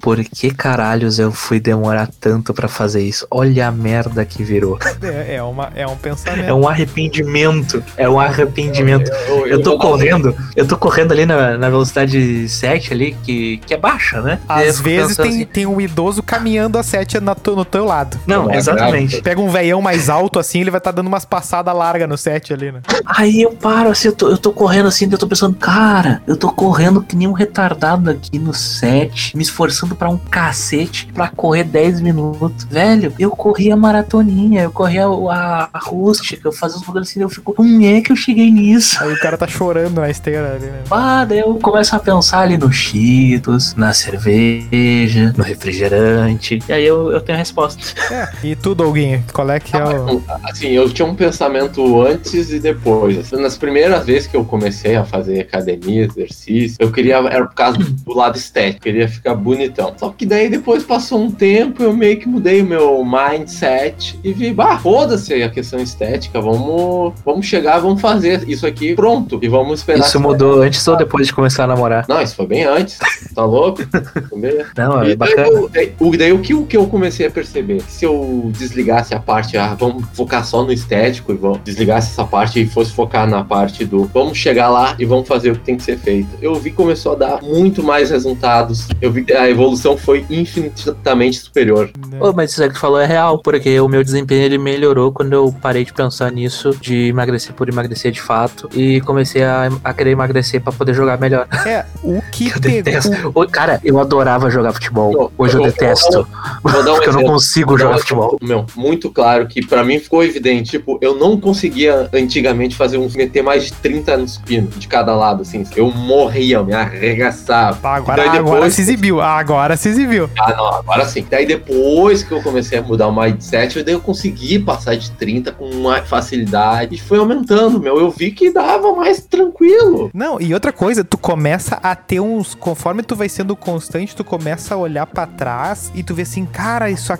por que caralhos eu fui demorar tanto pra fazer isso? Olha a merda que virou. É, é, uma, é um pensamento. É um arrependimento. É um arrependimento. Eu tô correndo, eu tô correndo ali na, na velocidade 7 ali, que, que é baixa, né? Eu Às vezes tem, assim, tem um idoso caminhando a sete na tu- no teu lado. Não, é exatamente. Pega um veião mais alto assim, ele vai estar dando umas passadas largas no set ali, né? Aí eu paro assim, eu tô, eu tô correndo assim, eu tô pensando, cara, eu tô correndo que nem um retardado aqui no set, me esforçando pra um cacete pra correr 10 minutos. Velho, eu corri a maratoninha, eu corri a, a, a rústica, eu fazia os bagulhos assim, eu fico, como é que eu cheguei nisso? Aí o cara tá chorando na esteira ali, né? Ah, daí eu começo a pensar ali no Cheetos, na cerveja, no refrigerante. E aí eu, eu tenho a resposta. É. E tu, Doguinho, qual é que é o. Assim, eu tinha um pensamento antes e depois. Assim, nas primeiras vezes que eu comecei a fazer academia, exercício, eu queria, era por causa do lado estético, queria ficar bonitão. Só que daí depois passou um tempo, eu meio que mudei o meu mindset e vi, bah, foda-se a questão estética, vamos, vamos chegar, vamos fazer isso aqui pronto e vamos esperar. Isso mudou antes ou depois de começar a namorar? Não, isso foi bem antes, tá louco? Não, é E daí, bacana. eu- daí, o- daí o, que, o que eu comecei a perceber? Se eu desligasse a parte, ah, vamos focar só no estético e vamos desligasse essa parte e fosse focar na parte do vamos chegar lá e vamos fazer o que tem que ser feito. Eu vi que começou a dar muito mais resultados. Eu vi que a evolução foi infinitamente superior. Ô, mas isso que tu falou é real, porque o meu desempenho ele melhorou quando eu parei de pensar nisso, de emagrecer por emagrecer de fato, e comecei a, a querer emagrecer pra poder jogar melhor. É, o que Eu detesto. Ô, Cara, eu adorava jogar futebol. Hoje eu eu- detesto. Vou dar um Porque eu não exemplo. consigo Vou jogar futebol. exemplo, Meu, muito claro que pra mim ficou evidente. Tipo, eu não conseguia antigamente fazer um meter mais de 30 nos pinos de cada lado, assim. Eu morria, me arregaçava. Agora, Daí agora depois- se exibiu, agora se exibiu. Ah, não, agora sim. Daí depois que eu comecei a mudar o mindset, daí eu consegui passar de 30 com uma facilidade. E foi aumentando, meu. Eu vi que dava mais tranquilo. Não, e outra coisa, tu começa a ter uns. Conforme tu vai sendo constante, tu começa a olhar pra trás e tu vê assim, cara, isso.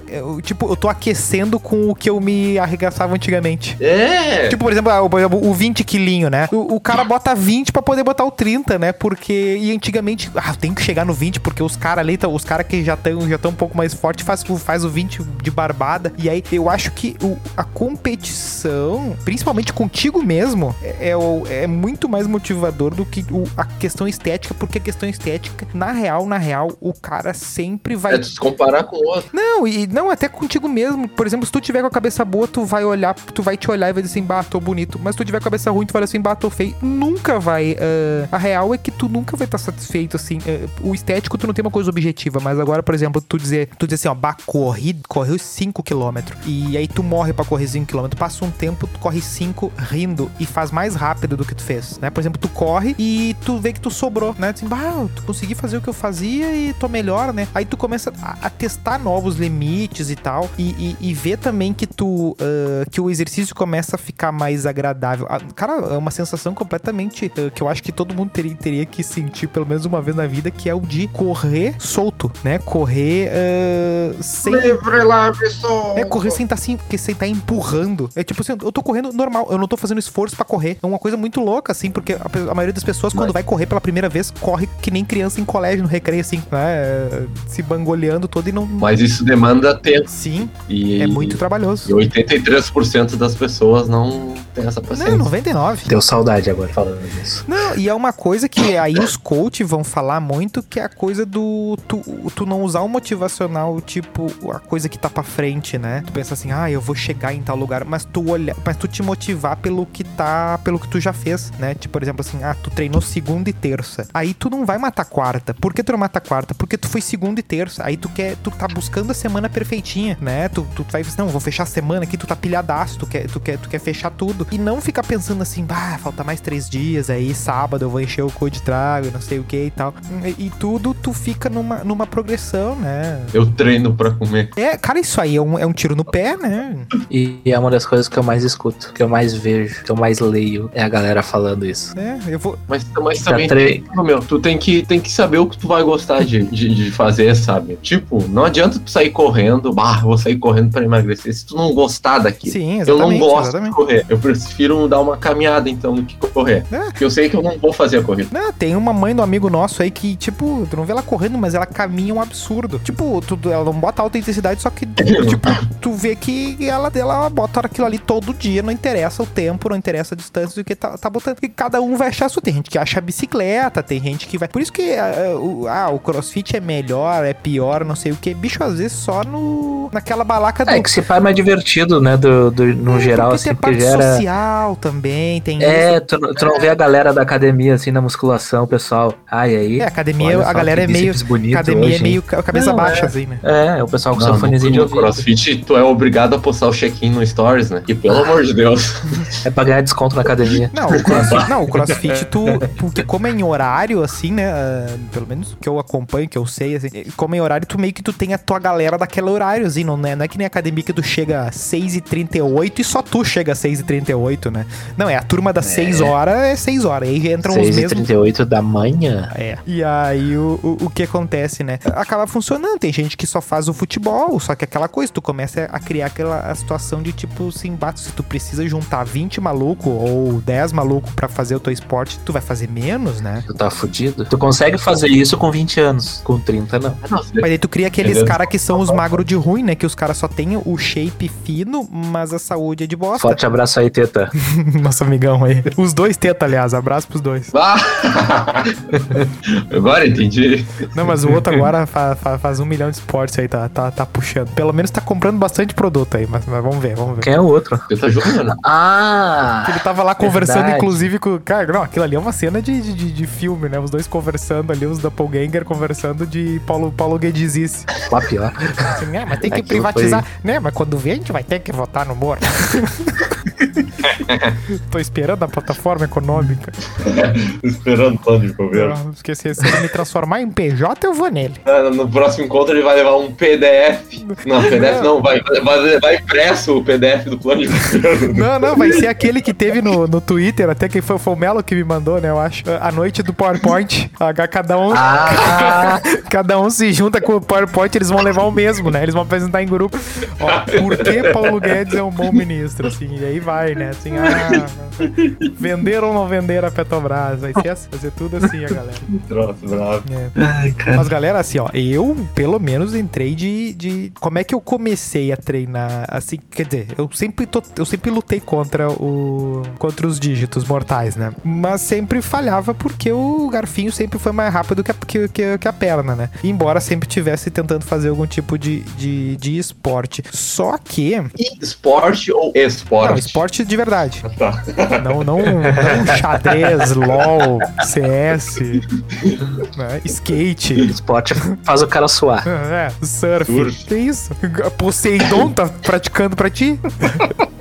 tipo, eu tô aquecendo com o que eu me arregaçava antigamente. É. Tipo, por exemplo, ah, o- por exemplo, o 20 quilinho, né? O, o cara bota 20 pra poder botar o 30, né? Porque. E antigamente, ah, tem que chegar no 20, porque os caras ali, tão- os caras que já estão já tão um pouco mais fortes, faz, o- faz o 20 de barbada. E aí eu acho que o- a competição, principalmente contigo mesmo, é, é é muito mais motivador do que o- a questão estética, porque a questão estética, na real, na real, o cara sempre vai É se comparar com o outro. não, e não, até contigo mesmo. Por exemplo, se tu tiver com a cabeça boa, tu vai olhar, tu vai te olhar e vai dizer assim, bah, tô bonito. Mas se tu tiver com a cabeça ruim, tu vai dizer assim, bah, tô feio. Nunca vai. ah, a real é que tu nunca vai estar satisfeito, assim. Ah, o estético, tu não tem uma coisa objetiva. Mas agora, por exemplo, tu dizer, tu dizer assim, ó, bah, corri, correu 5km. E aí tu morre pra correr 5km. Passa um tempo, tu corre 5 rindo e faz mais rápido do que tu fez, né? Por exemplo, tu corre e tu vê que tu sobrou, né? Assim, bah, tu consegui fazer o que eu fazia e tô melhor, né? Aí tu começa a, a testar novos limites e tal. E, e, e ver também que tu. ah, que o exercício começa a ficar mais agradável. Ah, cara, é uma sensação completamente. ah, que eu acho que todo mundo teria, teria que sentir pelo menos uma vez na vida, que é o de correr solto, né? Correr ah, sem. Livre, leve, sol. É, correr sem estar assim, porque sem estar empurrando. É tipo assim, eu tô correndo normal, eu não tô fazendo esforço pra correr. É uma coisa muito louca, assim, porque a, a maioria das pessoas, quando vai correr pela primeira vez, corre que nem criança em colégio, no recreio, assim, né? Se bangoleando todo e não. Mas isso demanda tempo. Sim, E, é muito trabalhoso. E 83% das pessoas não tem essa paciência. Não, 99. Deu saudade agora falando disso. Não, e é uma coisa que aí os coaches vão falar muito, que é a coisa do tu, tu não usar o motivacional, tipo, a coisa que tá pra frente, né? Tu pensa assim, ah, eu vou chegar em tal lugar, mas tu olhar, mas tu te motivar pelo que tá, pelo que tu já fez, né? Tipo, por exemplo, assim, ah, tu treinou segunda e terça. Aí tu não vai matar quarta. Por que tu não mata quarta? Porque tu foi segunda e terça. Aí tu quer, tu tá buscando a semana perfeitinha, né? Tu, tu vai assim, não, vou fechar a semana aqui, tu tá pilhadaço, tu quer, tu quer, tu quer fechar tudo. E não ficar pensando assim, bah, falta mais três dias, aí sábado eu vou encher o cu de trago, não sei o que e tal. E, e tudo tu fica numa, numa progressão, né? Eu treino pra comer. É, cara, isso aí é um, é um tiro no pé, né? E é uma das coisas que eu mais escuto, que eu mais vejo, que eu mais leio, é a galera falando isso. É, eu vou. Mas, mas também, tre- meu, tu tem que, tem que saber o que tu vai gostar de, de, de fazer, sabe? Tipo, não adianta tu sair correndo, bah, vou sair correndo pra emagrecer, se tu não gostar daquilo. Sim, Eu não gosto exatamente. de correr. Eu prefiro dar uma caminhada, então, do que correr. É. Porque eu sei que eu não vou fazer a corrida. Não, tem uma mãe do amigo nosso aí que, tipo, tu não vê ela correndo, mas ela caminha um absurdo. Tipo, tu, ela não bota alta intensidade, só que, tipo, tu vê que ela, ela bota aquilo ali todo dia, não interessa o tempo, não interessa a distância do que tá, tá botando. E cada um vai achar isso. Tem gente que acha a bicicleta, tem gente que vai. Por isso que ah, o, ah, o crossfit é melhor, é pior, não sei o que. Bicho, às vezes só no. naquela balaca. É que se faz mais divertido, né? Do, do- no É, geral, assim, tem a porque parte gera. social também, tem É, isso. tu, não- tu não vê a galera da academia, assim, na musculação, pessoal. Ai, aí. É, academia, olha a galera é meio. Academia hoje, é meio cabeça Não, baixa, é. assim, né? É, o pessoal com Não, seu fonezinho de no ouvido. CrossFit, tu é obrigado a postar o check-in no Stories, né? E pelo amor de Deus. É pra ganhar desconto na academia. Não, o crossfit, não, o crossfit tu. Porque como é em horário, assim, né? ah, pelo menos que eu acompanho, que eu sei, assim, como é em horário, tu meio que tu tem a tua galera daquele horário, assim, não é, não é que nem academia que tu chega às 6h38 e só tu chega às 6h38, né? Não, é a turma das 6 horas é 6 horas. Aí entram os 6 e mesmos. 38 da manhã. É. E aí o, o, o que acontece, né? Acaba funcionando. Tem gente que só faz o futebol, só que aquela coisa, tu começa a criar aquela a situação de tipo assim, bato, se tu precisa juntar 20 maluco ou 10 maluco pra fazer o teu esporte, tu vai fazer menos, né? Tu tá fudido. Tu consegue fazer isso com 20 anos. Com 30, não. Mas aí tu cria aqueles caras que são os magros de ruim, né? Que os caras só o shape fino, mas a saúde é de bosta. Forte abraço aí, Teta. Nosso amigão aí. Os dois teta, aliás. Abraço pros dois. Ah! Agora entendi. Não, mas o outro agora fa- fa- faz um milhão de esportes aí, tá, tá, tá puxando. Pelo menos tá comprando bastante produto aí, mas, mas vamos ver, vamos ver. Quem é o outro? Teta Júnior, né? Ah! Ele tava lá conversando, Verdade. inclusive, com. Cara, não, aquilo ali é uma cena de, de, de- de filme, né? Os dois conversando ali, os Doppelganger conversando de Paulo, Paulo Guedizice. Lá pior. Assim, né? Mas tem que Aquilo privatizar. Né? Mas quando vê, a gente vai ter que votar no Moro. Tô esperando a plataforma econômica. Esperando o plano de governo. Eu esqueci, se ele me transformar em PJ, eu vou nele. Ah, No próximo encontro ele vai levar um PDF. Não, PDF não, vai, vai levar impresso o PDF do plano de governo. Não, não, vai ser aquele que teve no, no Twitter, até que foi, foi o Melo que me mandou, né? Eu acho. A noite do PowerPoint. Cada um, Ah! cada um se junta com o PowerPoint, eles vão levar o mesmo, né? Eles vão apresentar em grupo. Ó, por que Paulo Guedes é um bom ministro? Assim, e aí vai, né? Assim, ah, vender ou não vender a Petrobras? Vai ser, assim, vai ser tudo assim, a galera. Troço bravo. É. Ai. Mas, galera, assim, ó, eu, pelo menos, entrei de, de. Como é que eu comecei a treinar? Assim, quer dizer, eu sempre, tô, eu sempre lutei contra o. contra os dígitos mortais, né? Mas sempre falhava porque o garfinho sempre foi mais rápido que a, que, que- que a perna, né? Embora sempre tivesse tentando fazer algum tipo de, de, de esporte. Só que. Esporte ou esporte? Não, esporte de verdade. Tá. Não, não, não xadrez, LOL, CS, né? skate. Esporte faz o cara suar. É, surf. Surf. Que isso? Poseidon tá praticando pra ti?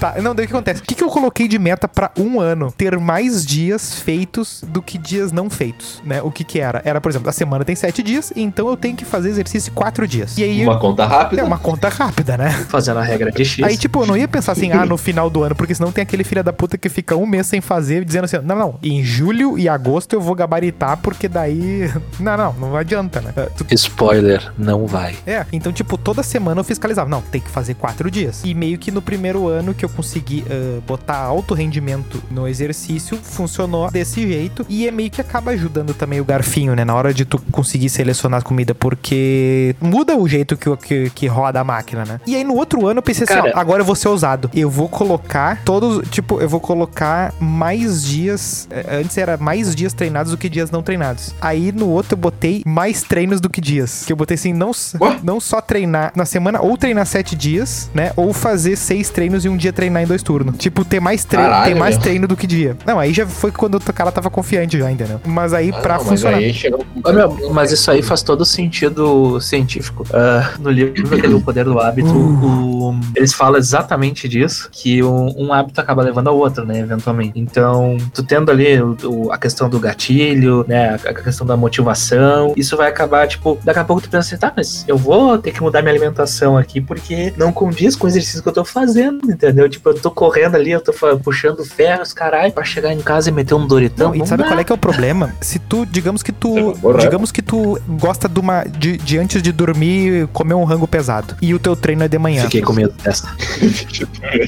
tá, não, daí o que acontece? O que, que eu coloquei de meta pra um ano? Ter mais dias feitos do que dias não feitos, né? O que que era? Era, por exemplo, a semana tem sete dias, então eu tenho que fazer exercício quatro dias. E aí... Uma conta rápida. É uma conta rápida, né? Fazendo a regra de X. Aí, tipo, eu não ia pensar assim, ah, no final do ano, porque senão tem aquele filho da puta que fica um mês sem fazer, dizendo assim, não, não, em julho e agosto eu vou gabaritar, porque daí. Não, não, não adianta, né? Tu- Spoiler, não vai. É, então, tipo, toda semana eu fiscalizava. Não, tem que fazer quatro dias. E meio que no primeiro ano que eu consegui ah, botar alto rendimento no exercício, funcionou desse jeito. E é meio que acaba ajudando também o garfinho, né? Na hora de tu conseguir selecionar a comida, porque muda o jeito que, que, que roda a máquina, né? E aí no outro ano eu pensei assim, Cara- ó, agora eu vou ser ousado. Eu vou colocar todos, tipo, eu vou colocar mais dias. eh, Antes era mais dias treinados do que dias não treinados. Aí no outro eu botei mais treinos do que dias. Que eu botei assim, não, não só treinar na semana, ou treinar sete dias, né? Ou fazer seis treinos e um dia treinar em dois turnos. Tipo, ter mais treino, Caralho, ter mais meu. treino do que dia. Não, aí já foi quando o cara tava confiante já, entendeu? Mas aí Ah, pra não, mas funcionar. aí chegou meu, mas isso aí faz todo sentido científico. Ah, no livro O Poder do Hábito, o- eles falam exatamente disso, que um, um hábito acaba levando ao outro, né, eventualmente. Então, tu tendo ali o- o- a questão do gatilho, né, a, a questão da motivação, isso vai acabar, tipo, daqui a pouco tu pensa assim, tá, mas eu vou ter que mudar minha alimentação aqui porque não condiz com o exercício que eu tô fazendo, entendeu? Tipo, eu tô correndo ali, eu tô puxando ferros, caralho, pra chegar em casa e meter um Doritão. Não, e sabe dá. qual é que é o problema? Se tu, digamos que tu, Correto. digamos que tu gosta de uma de, de antes de dormir comer um rango pesado e o teu treino é de manhã. Fiquei com medo dessa.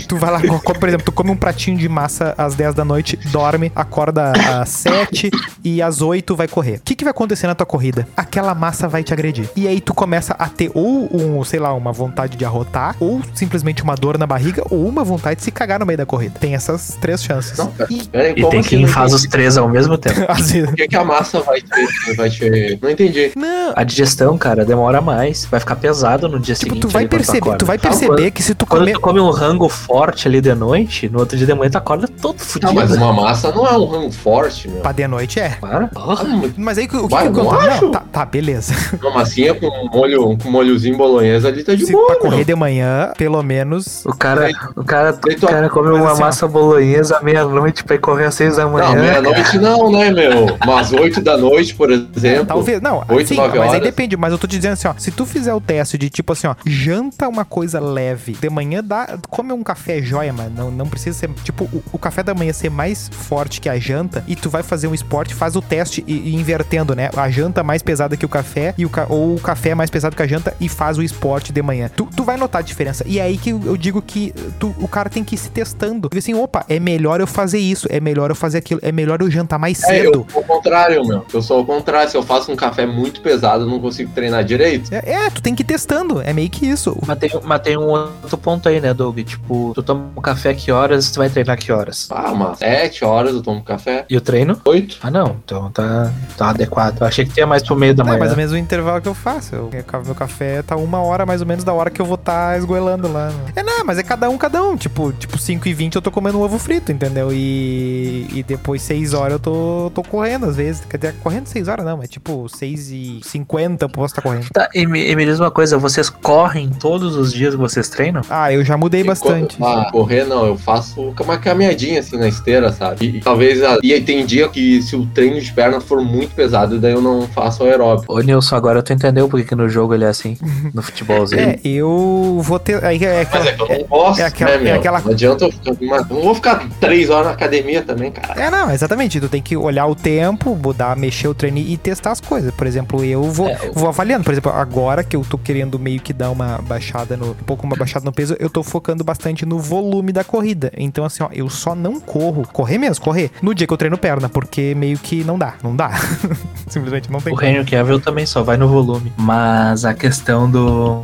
Tu vai lá, por exemplo, tu come um pratinho de massa às 10 da noite, dorme, acorda às 7 e às 8 vai correr. O que, que vai acontecer na tua corrida? Aquela massa vai te agredir. E aí tu começa a ter ou um, sei lá, uma vontade de arrotar, ou simplesmente uma dor na barriga, ou uma vontade de se cagar no meio da corrida. Tem essas três chances. Não, cara. E Pera aí, E tem assim? quem Não faz os três ao mesmo tempo. às vezes. Por que, que a massa vai te, vai te. Não entendi. Não, A digestão, cara, demora mais. Vai ficar pesado no dia tipo, seguinte. tu vai quando perceber, acorda. tu vai Tá, perceber quando- que se tu Quando comer tu come um rango forte ali de noite, no outro dia de manhã tu acorda todo fudido. Não, mas uma massa não é um rango forte, meu. pra de noite é. Para. Ah, mas Mas aí o que, o que Vai, que acho. Não, tá, tá, beleza. Uma massinha com molho, com molhozinho bolonhesa ali tá de Se boa. pra correr meu. de manhã, pelo menos. O cara, o cara, o cara come uma assim, massa bolonhesa à meia-noite pra ir correr às seis da manhã. Não, meia-noite não, né, meu? Mas oito da noite, por exemplo. Talvez. Não, Oito, sim, nove mas aí horas. depende. Mas eu tô te dizendo assim, ó. Se tu fizer o teste de tipo assim, ó, janta uma coisa leve, de manhã dá. Come um café joia, mas não, não precisa ser. Tipo, o, o café da manhã ser mais forte que a janta e tu vai fazer um esporte, faz o teste e, e invertendo, né? A janta mais pesada que o café e o ou o café mais pesado que a janta e faz o esporte de manhã. Tu, tu vai notar a diferença. E é aí que eu, eu digo que tu- o cara tem que ir se testando. E assim, opa, é melhor eu fazer isso, é melhor eu fazer aquilo, é melhor eu jantar mais É, cedo. eu sou o contrário, meu. Eu sou o contrário. Se eu faço um café muito pesado, eu não consigo treinar direito. É, é, tu tem que ir testando. É meio que isso. Mas tem, mas tem um outro ponto aí, né, Doug? Tipo, tu toma um café que horas, tu vai treinar que horas? Ah, umas sete horas eu tomo café. E o treino? Oito. Ah, não. Então tá, tá adequado. Eu achei que tinha mais pro meio da é manhã. mais ou menos o intervalo que eu faço. Eu, meu café tá uma hora mais ou menos da hora que eu vou estar esgoelando lá. É, não, mas é cada um, cada um. Tipo, tipo 5 e 20 eu tô comendo um ovo frito, entendeu? E, e depois 6 horas eu tô, tô correndo às vezes. Quer dizer, correndo 6 horas não, mas tipo 6 e 50 eu posso estar correndo. Tá, e me, e me diz uma coisa, vocês correm todos os dias que vocês treinam? Ah, eu já mudei bastante. Ah, correr não, eu faço uma caminhadinha assim na esteira, sabe? E, e talvez. ah, E aí tem dia que se o treino de perna for muito pesado, daí eu não faço aeróbico. Ô, Nilson, agora tu entendeu por que no jogo ele é assim, no futebolzinho. É, eu vou ter. Aí é, Mas é não gosto, é aquela- né, é aquela- Não adianta eu ficar. Não vou ficar três horas na academia também, cara. É, não, exatamente. Tu tem que olhar o tempo, mudar, mexer o treino e testar as coisas. Por exemplo, eu vou, É, eu- vou avaliando. Por exemplo, agora que eu tô querendo meio que dar uma baixada no. Um pouco uma baixada no peso, eu tô focando bastante no volume da corrida. Então, assim, ó, eu só não corro, correr mesmo, correr, no dia que eu treino perna, porque meio que não dá, não dá. Simplesmente não tem O. Henry Cavill também só vai no volume. Mas a questão do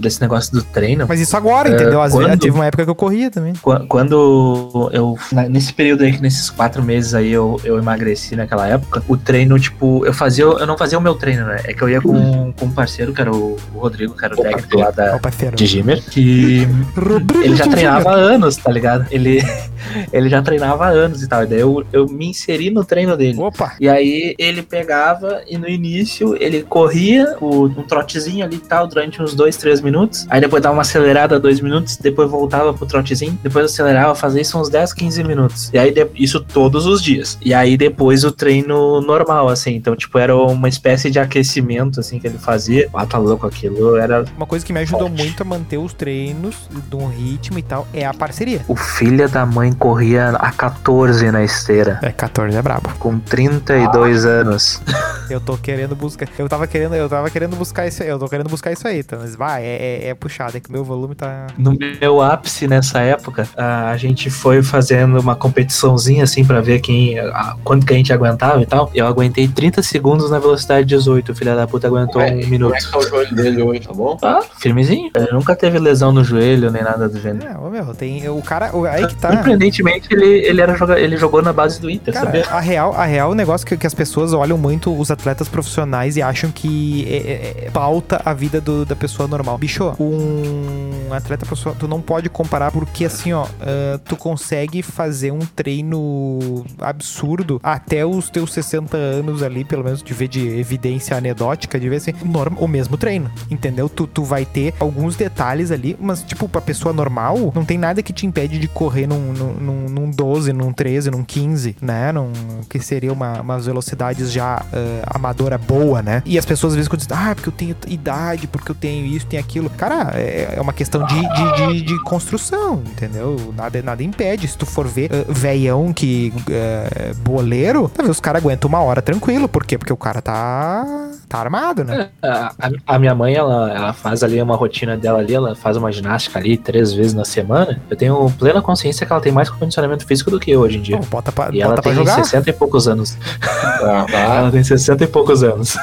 desse negócio do treino, Mas isso agora, É, entendeu? Às vezes quando- teve uma época que eu corria também. Qu- Quando eu. Nesse período aí, que nesses quatro meses aí eu, eu emagreci naquela época, o treino, tipo, eu fazia. Eu não fazia o meu treino, né? É que eu ia com, com um parceiro, que era o, o Rodrigo, que era o técnico lá da. o parceiro. De Gimmer, que Rodrigo ele já treinava há anos, tá ligado? Ele, ele já treinava há anos e tal. E daí eu, eu me inseri no treino dele. Opa! E aí ele pegava e no início ele corria o, um trotezinho ali e tal durante uns 2, 3 minutos. Aí depois dava uma acelerada 2 minutos, depois voltava pro trotezinho, depois acelerava, fazia isso uns 10, 15 minutos. E aí de- isso todos os dias. E aí depois o treino normal, assim. Então, tipo, era uma espécie de aquecimento, assim, que ele fazia. Ah, tá louco aquilo. Era. Uma coisa que me ajudou Forte. muito a manter os treinos de um ritmo e tal é a parceria. O filho da mãe corria a 14 na esteira. É, 14 é brabo. Com 32 anos. Eu tô querendo buscar. Eu tava querendo, eu tava querendo buscar isso aí. Eu tô querendo buscar isso aí, então. Mas vai, é, é, é puxado, é que meu volume tá. No meu ápice nessa época, a gente foi fazendo uma competiçãozinha assim pra ver quem, a- quanto que a gente aguentava e tal. Eu aguentei 30 segundos na velocidade 18. O filho da puta aguentou Como é- um Como minuto. é que tá o joelho dele hoje, tá bom? Ah, firmezinho. Ele nunca teve lesão no joelho nem nada do gênero. É, ô meu, tem. O cara. o- aí que tá. Surpreendentemente, ele, ele, era joga, ele jogou na base do Inter, Cara, sabia? a real, a real, o negócio que, que as pessoas olham muito os atletas profissionais e acham que é, é- é- pauta a vida do- da pessoa normal. Bicho, um atleta profissional, tu não pode comparar porque assim, ó, ah, tu consegue fazer um treino absurdo até os teus 60 anos ali, pelo menos de ver de evidência anedótica, de ver assim, norma, o mesmo treino, entendeu? Tu, tu vai ter alguns detalhes ali, mas tipo, pra pessoa normal, não tem nada que te impede de correr num, num, num, num 12, num 13, num 15, né? Num, que seria uma, umas velocidades já ah, amadora boa, né? E as pessoas às vezes quando dizem, ah, porque eu tenho idade, porque eu tenho isso, tenho aquilo. Cara, é, é uma questão de, de, de, de construção, entendeu? Nada, nada impede. Se tu for ver uh, veião que uh, boleiro, talvez os caras aguentam uma hora tranquilo. Por quê? Porque o cara tá, tá armado, né? A, a- a minha mãe, ela, ela faz ali uma rotina dela ali, ela faz uma ginástica ali três vezes na semana. Eu tenho plena consciência que ela tem mais condicionamento físico do que eu hoje em dia. Pô, bota pra, E ela bota pra tem jogar. 60 e poucos anos. Tá, tá. Ela tem 60 e poucos anos.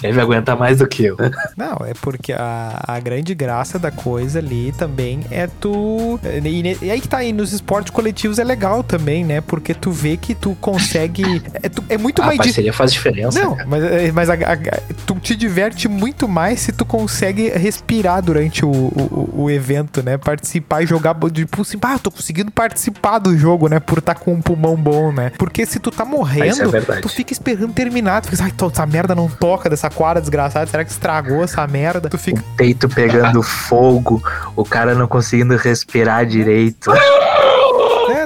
Deve aguentar mais do que eu. Não, é porque a, a grande graça da coisa ali também é tu. E, e aí que tá aí, nos esportes coletivos é legal também, né? Porque tu vê que tu consegue. É, tu- é muito A mais. di- parceria faz diferença. Não, cara. mas, é, mas a- a- tu te diverte muito mais se tu consegue respirar durante o, o, o evento, né? Participar e jogar, tipo assim, ah, tô conseguindo participar do jogo, né? Por estar com um pulmão bom, né? Porque se tu tá é morrendo, verdade. tu fica esperando terminar. Tu fica, ai, tô- essa merda não toca dessa quadra desgraçada, será que estragou essa merda? Tu fica, O peito pegando fogo, o cara não conseguindo respirar direito.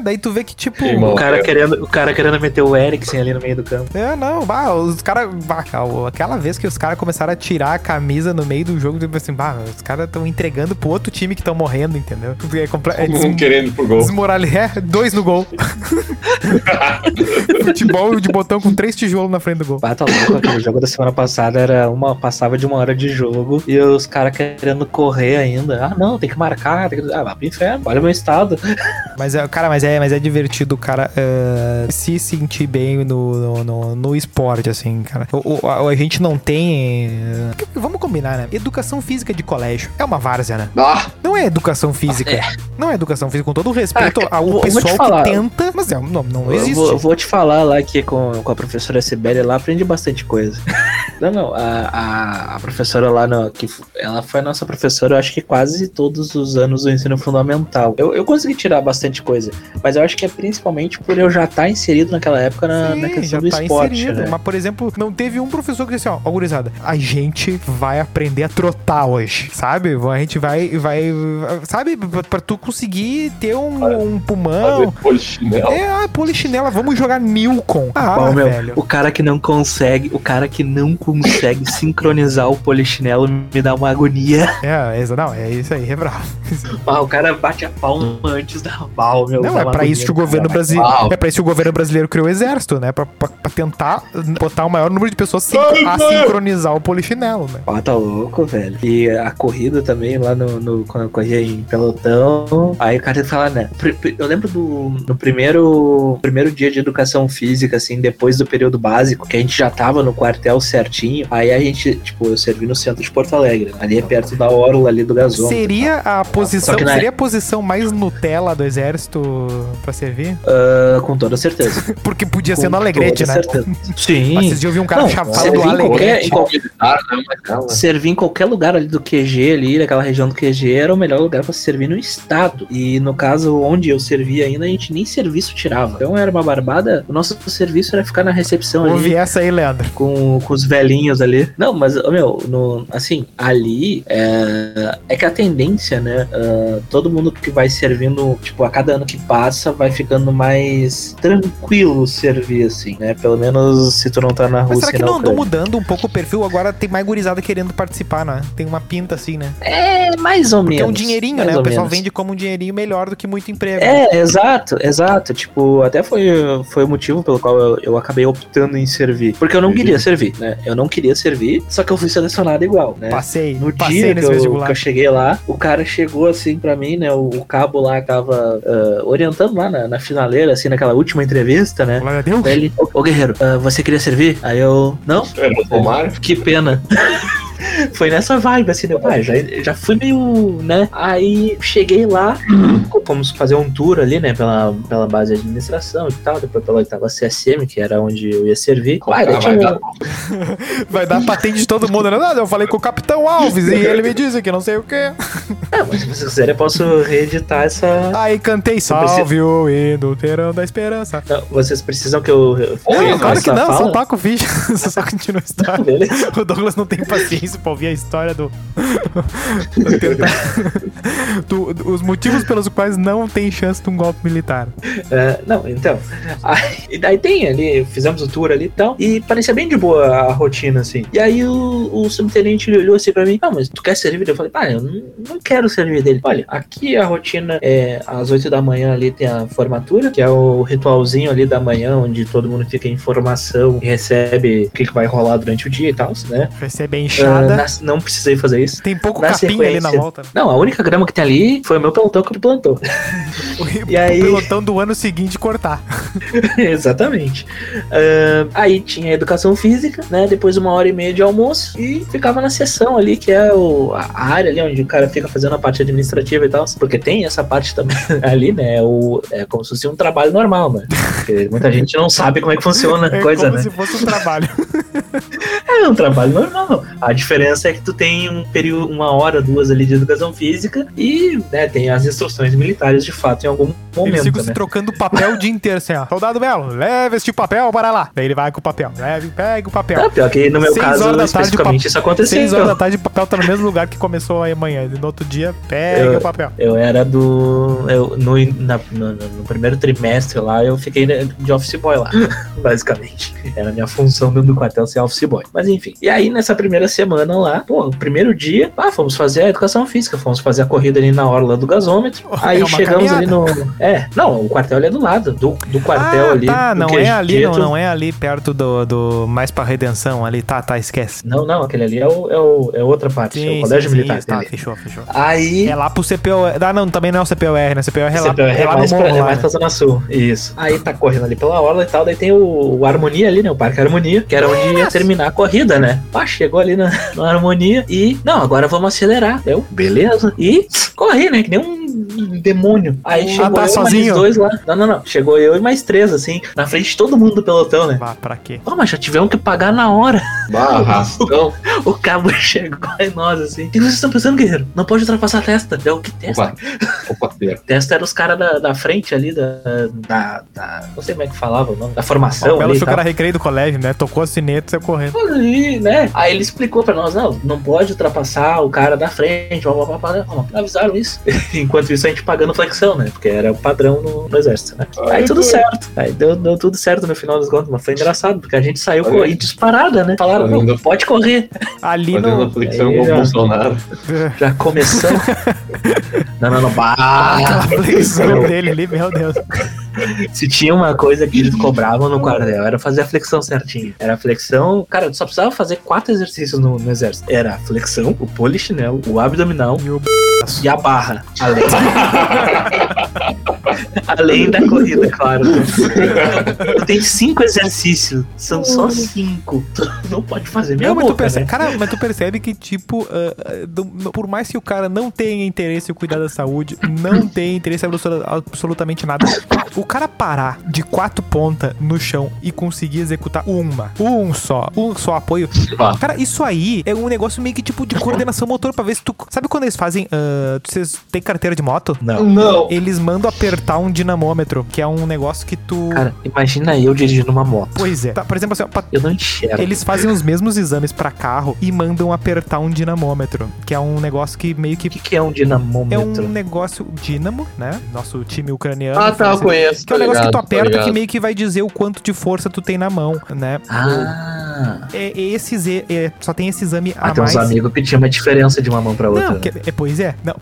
Daí tu vê que, tipo. Irmão. O cara querendo, o cara querendo meter o Eriksen ali no meio do campo. É, não, bah, os caras. Aquela vez que os caras começaram a tirar a camisa no meio do jogo, tipo assim, bah, os caras estão entregando pro outro time que estão morrendo, entendeu? É, é des mundo querendo ir pro gol. desmoralizar. É, dois no gol. Futebol de botão com três tijolos na frente do gol. Bata louco, aquele jogo da semana passada era uma. Passava de uma hora de jogo e os caras querendo correr ainda. Ah, não, tem que marcar. Tem que... Ah, vai pro inferno, olha o meu estado. Mas, é, cara, mas é, mas é divertido o cara eh, se sentir bem no, no, no- no esporte, assim, cara. O, o- a, a gente não tem. porque, vamos combinar, né? Educação física de colégio é uma várzea, né? Ah, Não é educação física. Não é educação física, com todo o respeito Ah, ao vou- vou pessoal falar. que tenta. Mas é, não, não Eu existe. vou, eu vou te falar lá que com, com a professora Sibeli lá aprendi bastante coisa. não, não, a, a, a professora lá, no, que ela foi a nossa professora, eu acho que quase todos os anos do ensino fundamental. Eu, eu consegui tirar bastante coisa, mas eu acho que é principalmente por eu já estar inserido naquela época na, Sim, na já questão do tá esporte. inserido. né? Mas, por exemplo, não teve um professor que disse assim, ó, gurizada, a gente vai aprender a trotar hoje, sabe? A gente vai, vai, sabe? Pra, tu conseguir ter um, um pulmão. fazer polichinelo. É, ah, polichinela, vamos jogar Nilcon. Ah, Bom, meu, velho. o cara que não consegue, o cara que não consegue sincronizar o polichinelo me dá uma agonia. É, exa- não, é isso aí, é bravo. Ah, o cara bate a palma antes da pau, meu. Não, é uma pra isso que o governo brasileiro. É pra isso que o governo brasileiro criou o exército, né? Pra, pra, pra tentar botar o maior número de pessoas sincro- a sincronizar o polichinelo, né? Ah, tá louco, velho. E a corrida também lá no, no quando eu corria em pelotão. Aí o cara fala, né? Eu lembro do no primeiro primeiro dia de educação física, assim, depois do período básico, que a gente já tava no quartel certinho. Aí a gente, tipo, eu servi no centro de Porto Alegre. né? Ali é perto da Orla ali do gasômetro. Seria a posição, seria a posição mais Nutella do exército pra servir? Ah, com toda certeza. Porque podia ser Com no Alegrete, né? certeza. Sim. Esses dias eu vi um cara Não, chapado servir do em qualquer- Alegrete. em qualquer- Militar, né? Mas servir em qualquer lugar ali do QG ali, daquela região do QG, era o melhor lugar pra se servir no estado. E no caso onde eu servi ainda, a gente nem serviço tirava. Então era uma barbada. O nosso serviço era ficar na recepção Ouvi ali. essa aí, Leandro. Com, com os velhinhos ali. Não, mas, meu, no, assim, ali é, é que a tendência, né? ah, todo mundo que vai servindo, tipo, a cada ano que passa, vai ficando mais tranquilo servir, assim, né? Pelo menos se tu não tá na Mas Rússia será que não andou mudando um pouco o perfil? Agora tem mais gurizada querendo participar, né? Tem uma pinta assim, né? É, mais ou Porque menos. é um dinheirinho, né? O pessoal menos. vende como um dinheirinho melhor do que muito emprego. É, exato, exato. Tipo, até foi, foi o motivo pelo qual eu, eu acabei optando em servir. Porque eu não queria servir, né? Eu não queria servir, só que eu fui selecionado igual, né? Passei, No passei dia que nesse eu, vestibular. que eu cheguei lá, o cara chegou assim pra mim, né? O, o cabo lá que tava ah, orientando lá na, na finaleira, assim, naquela última entrevista, né? Glória a Deus. Daí ele, ô, ô, guerreiro, ah, você queria servir? Aí eu, não, Romário? que pena. Foi nessa vibe, assim, né? Pai, já, já fui meio, né? Aí cheguei lá, fomos fazer um tour ali, né? Pela, pela base de administração e tal, depois pela oitava CSM, que era onde eu ia servir. Ah, vai dar. Vai dar patente de todo mundo. né? Não, eu falei com o Capitão Alves e ele me disse que não sei o quê. É, mas se vocês quiserem, eu posso reeditar essa. Aí cantei Salve o hino, terão da esperança. Não, vocês precisam que eu. faça claro que não, só fala? toca o vídeo. Você só continua a história. Beleza. O Douglas não tem paciência pra ouvir a história do. do tentar- do- do- os motivos pelos quais não tem chance de um golpe militar. É, não, então. Aí, e daí tem ali, fizemos o tour ali e tal. E parecia bem de boa a rotina, assim. E aí o, o subtenente ele olhou assim pra mim: Ah, mas tu quer servir? Eu falei: Ah, eu não, não quero servir dele. Olha, aqui a rotina é às 8 da manhã ali tem a formatura, que é o ritualzinho ali da manhã, onde todo mundo fica em formação e recebe o que, que vai rolar durante o dia e tal, né? Recebe a Ah, na- não precisei fazer isso. Tem pouco na capim ali na sequência- volta. né? Não, a única grama que tem ali foi o meu pelotão que me plantou. O, E aí- pelotão do ano seguinte cortar. Exatamente. Ahn, aí tinha educação física, né? Depois uma hora e meia de almoço e ficava na sessão ali, que é o, a área ali onde o cara fica fazendo a parte administrativa e tal. Porque tem essa parte também ali, né? O, é como se fosse um trabalho normal, né? Porque muita gente não sabe como é que funciona a É coisa, como né? se fosse um trabalho. É um trabalho normal. A diferença é que tu tem um período, uma hora, duas ali de educação física e né, tem as instruções militares de fato em algum momento, ficam né? se trocando papel o dia inteiro, assim, ó. Soldado Melo, leve este papel para lá. Daí ele vai com o papel. Leve, pega o papel. Ah, pior que no meu Seis caso, horas da tarde, especificamente, o isso aconteceu. Seis horas então. da tarde o papel tá no mesmo lugar que começou aí amanhã. E no outro dia, pega Eu- o papel. Eu era do. Eu, no, na- no- no primeiro trimestre lá, eu fiquei de office boy lá, basicamente. Era a minha função dentro do quartel ser office boy. Mas enfim. E aí, nessa primeira semana lá, pô, o primeiro dia, ah, fomos fazer a educação física, fomos fazer a corrida ali na orla do gasômetro. Aí É chegamos ali no. caminhada. É, não, o quartel ali é do lado. Do, do quartel ah, ali. tá, não é ali, não, não é ali perto do, do mais pra redenção ali, tá, tá, esquece. Não, não, aquele ali é, o, é, o, é outra parte, é o colégio militar. tá, dele. fechou, fechou. Aí. É lá pro CPO, ah, não, também não é o CPOR, né, CPOR é lá, CPR é lá no mais, pra, é lá, mais né? pra Zona Sul. Isso. Aí tá correndo ali pela orla e tal. Daí tem o, o Harmonia ali, né? O Parque Harmonia, que era onde ia terminar a corrida, né? Pá, chegou ali na, na Harmonia e. Não, agora vamos acelerar. Eu, beleza. E corri, né? Que nem um demônio. Aí Ah, chegou tá eu e sozinho? mais dois lá. Não, não, não. Chegou eu e mais três, assim, na frente de todo mundo do pelotão, né? Vá, pra quê? Pô, mas já tivemos que pagar na hora. Barrastão. O cabo chegou em nós, assim. O que vocês estão pensando, guerreiro? Não pode ultrapassar a testa. Eu, que testa? Opa, opa, pera. Testa era os caras da, da frente ali, da, da, da- Não sei como é que falava o nome, da formação. o e achou que tal. era recreio do colégio, né? Tocou a sineta e saiu correndo. Ali, né? Aí ele explicou pra nós: não, não pode ultrapassar o cara da frente, blá, blá, blá, blá. Não avisaram isso. Enquanto isso, a gente pagando flexão, né? Porque era o padrão no, no exército, né? Ai, Aí tudo foi. certo. Aí deu, deu tudo certo no final das contas, mas foi engraçado, porque a gente saiu Olha. correndo disparada, né? Falaram: não, pode correr. Ali Fazendo no. flexão Aí com o já- Bolsonaro. Já começamos. não, não, não. Bah, Aquela flexão dele ali, meu Deus. Se tinha uma coisa que eles cobravam no quartel, era fazer a flexão certinho. Era a flexão. Cara, tu só precisava fazer quatro exercícios no, no exército. Era a flexão, o polichinelo, o abdominal E o e a barra. Além. Além da corrida, claro. Tu tem cinco exercícios. São só cinco. Tu não pode fazer minha Não, mas tu percebe, né? cara, mas tu percebe que, tipo, ah, do- por mais que o cara não tenha interesse em cuidar da saúde, não tenha interesse em absolu- absolutamente nada, o cara parar de quatro pontas no chão e conseguir executar uma, um só, um só apoio. Cara, isso aí é um negócio meio que tipo de coordenação motor pra ver se tu. Sabe quando eles fazem. ah, vocês têm carteira de moto? Não. Não. Eles mandam apertar um dinamômetro, que é um negócio que tu. Cara, imagina eu dirigindo uma moto. Pois é. Tá, por exemplo, assim, pra Eu não enxergo. Eles fazem os mesmos exames pra carro e mandam apertar um dinamômetro, que é um negócio que meio que O que, que é um é dinamômetro? um negócio dínamo, né? Nosso time ucraniano. Ah, tá, eu conheço. Que é um negócio que tu aperta que meio que vai dizer o quanto de força tu tem na mão, né? Ah. É, é esses, é, é- só tem esse exame Ah, a tem uns mais. amigos que tinha uma diferença de uma mão pra outra. Não, que, é, pois é. Não.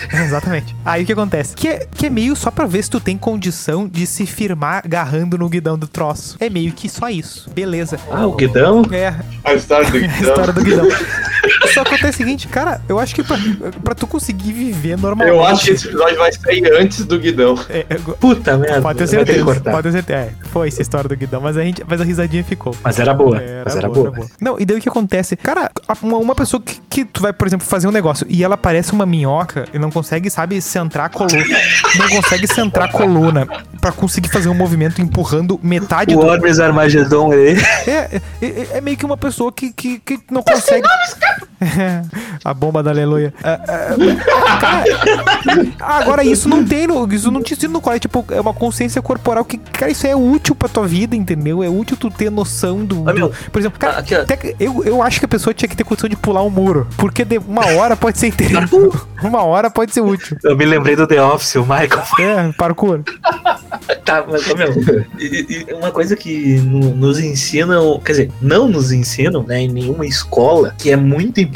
Exatamente. Aí o que acontece? Que é, que é meio só pra ver se tu tem condição de se firmar agarrando no guidão do troço. É meio que só isso. Beleza. Ah, o guidão? É, A história do a Guidão. história do guidão. Só que acontece o seguinte, cara, eu acho que pra, pra tu conseguir viver normalmente. Eu acho que esse episódio vai sair antes do Guidão. É, Puta merda. pode ter certeza. Pode ter certeza. É, foi essa história do guidão, mas a, gente, mas a risadinha ficou. Mas era boa. Era mas era boa, boa. era boa. Não, e daí o que acontece? Cara, a- uma, uma pessoa que que tu vai, por exemplo, fazer um negócio e ela parece uma minhoca e não consegue, sabe, centrar a coluna. não consegue centrar a coluna pra conseguir fazer um movimento empurrando metade O do. Orbis Armagedon aí. É, é, é- é meio que uma pessoa que, que, que não consegue. a bomba da aleluia. É, é, cara, agora, isso não tem, no, isso não te ensina no colégio. Tipo, é uma consciência corporal que, cara, isso é útil pra tua vida, entendeu? É útil tu ter noção do. Do- por exemplo, cara, aqui, até eu, eu acho que a pessoa tinha que ter condição de pular um muro. Porque de uma hora pode ser interessante. uma hora pode ser útil. Eu me lembrei do The Office, o Michael. É, parkour. Tá, mas, meu, e- e uma coisa que no- nos ensinam, quer dizer, não nos ensinam, né, em nenhuma escola, que é muito importante,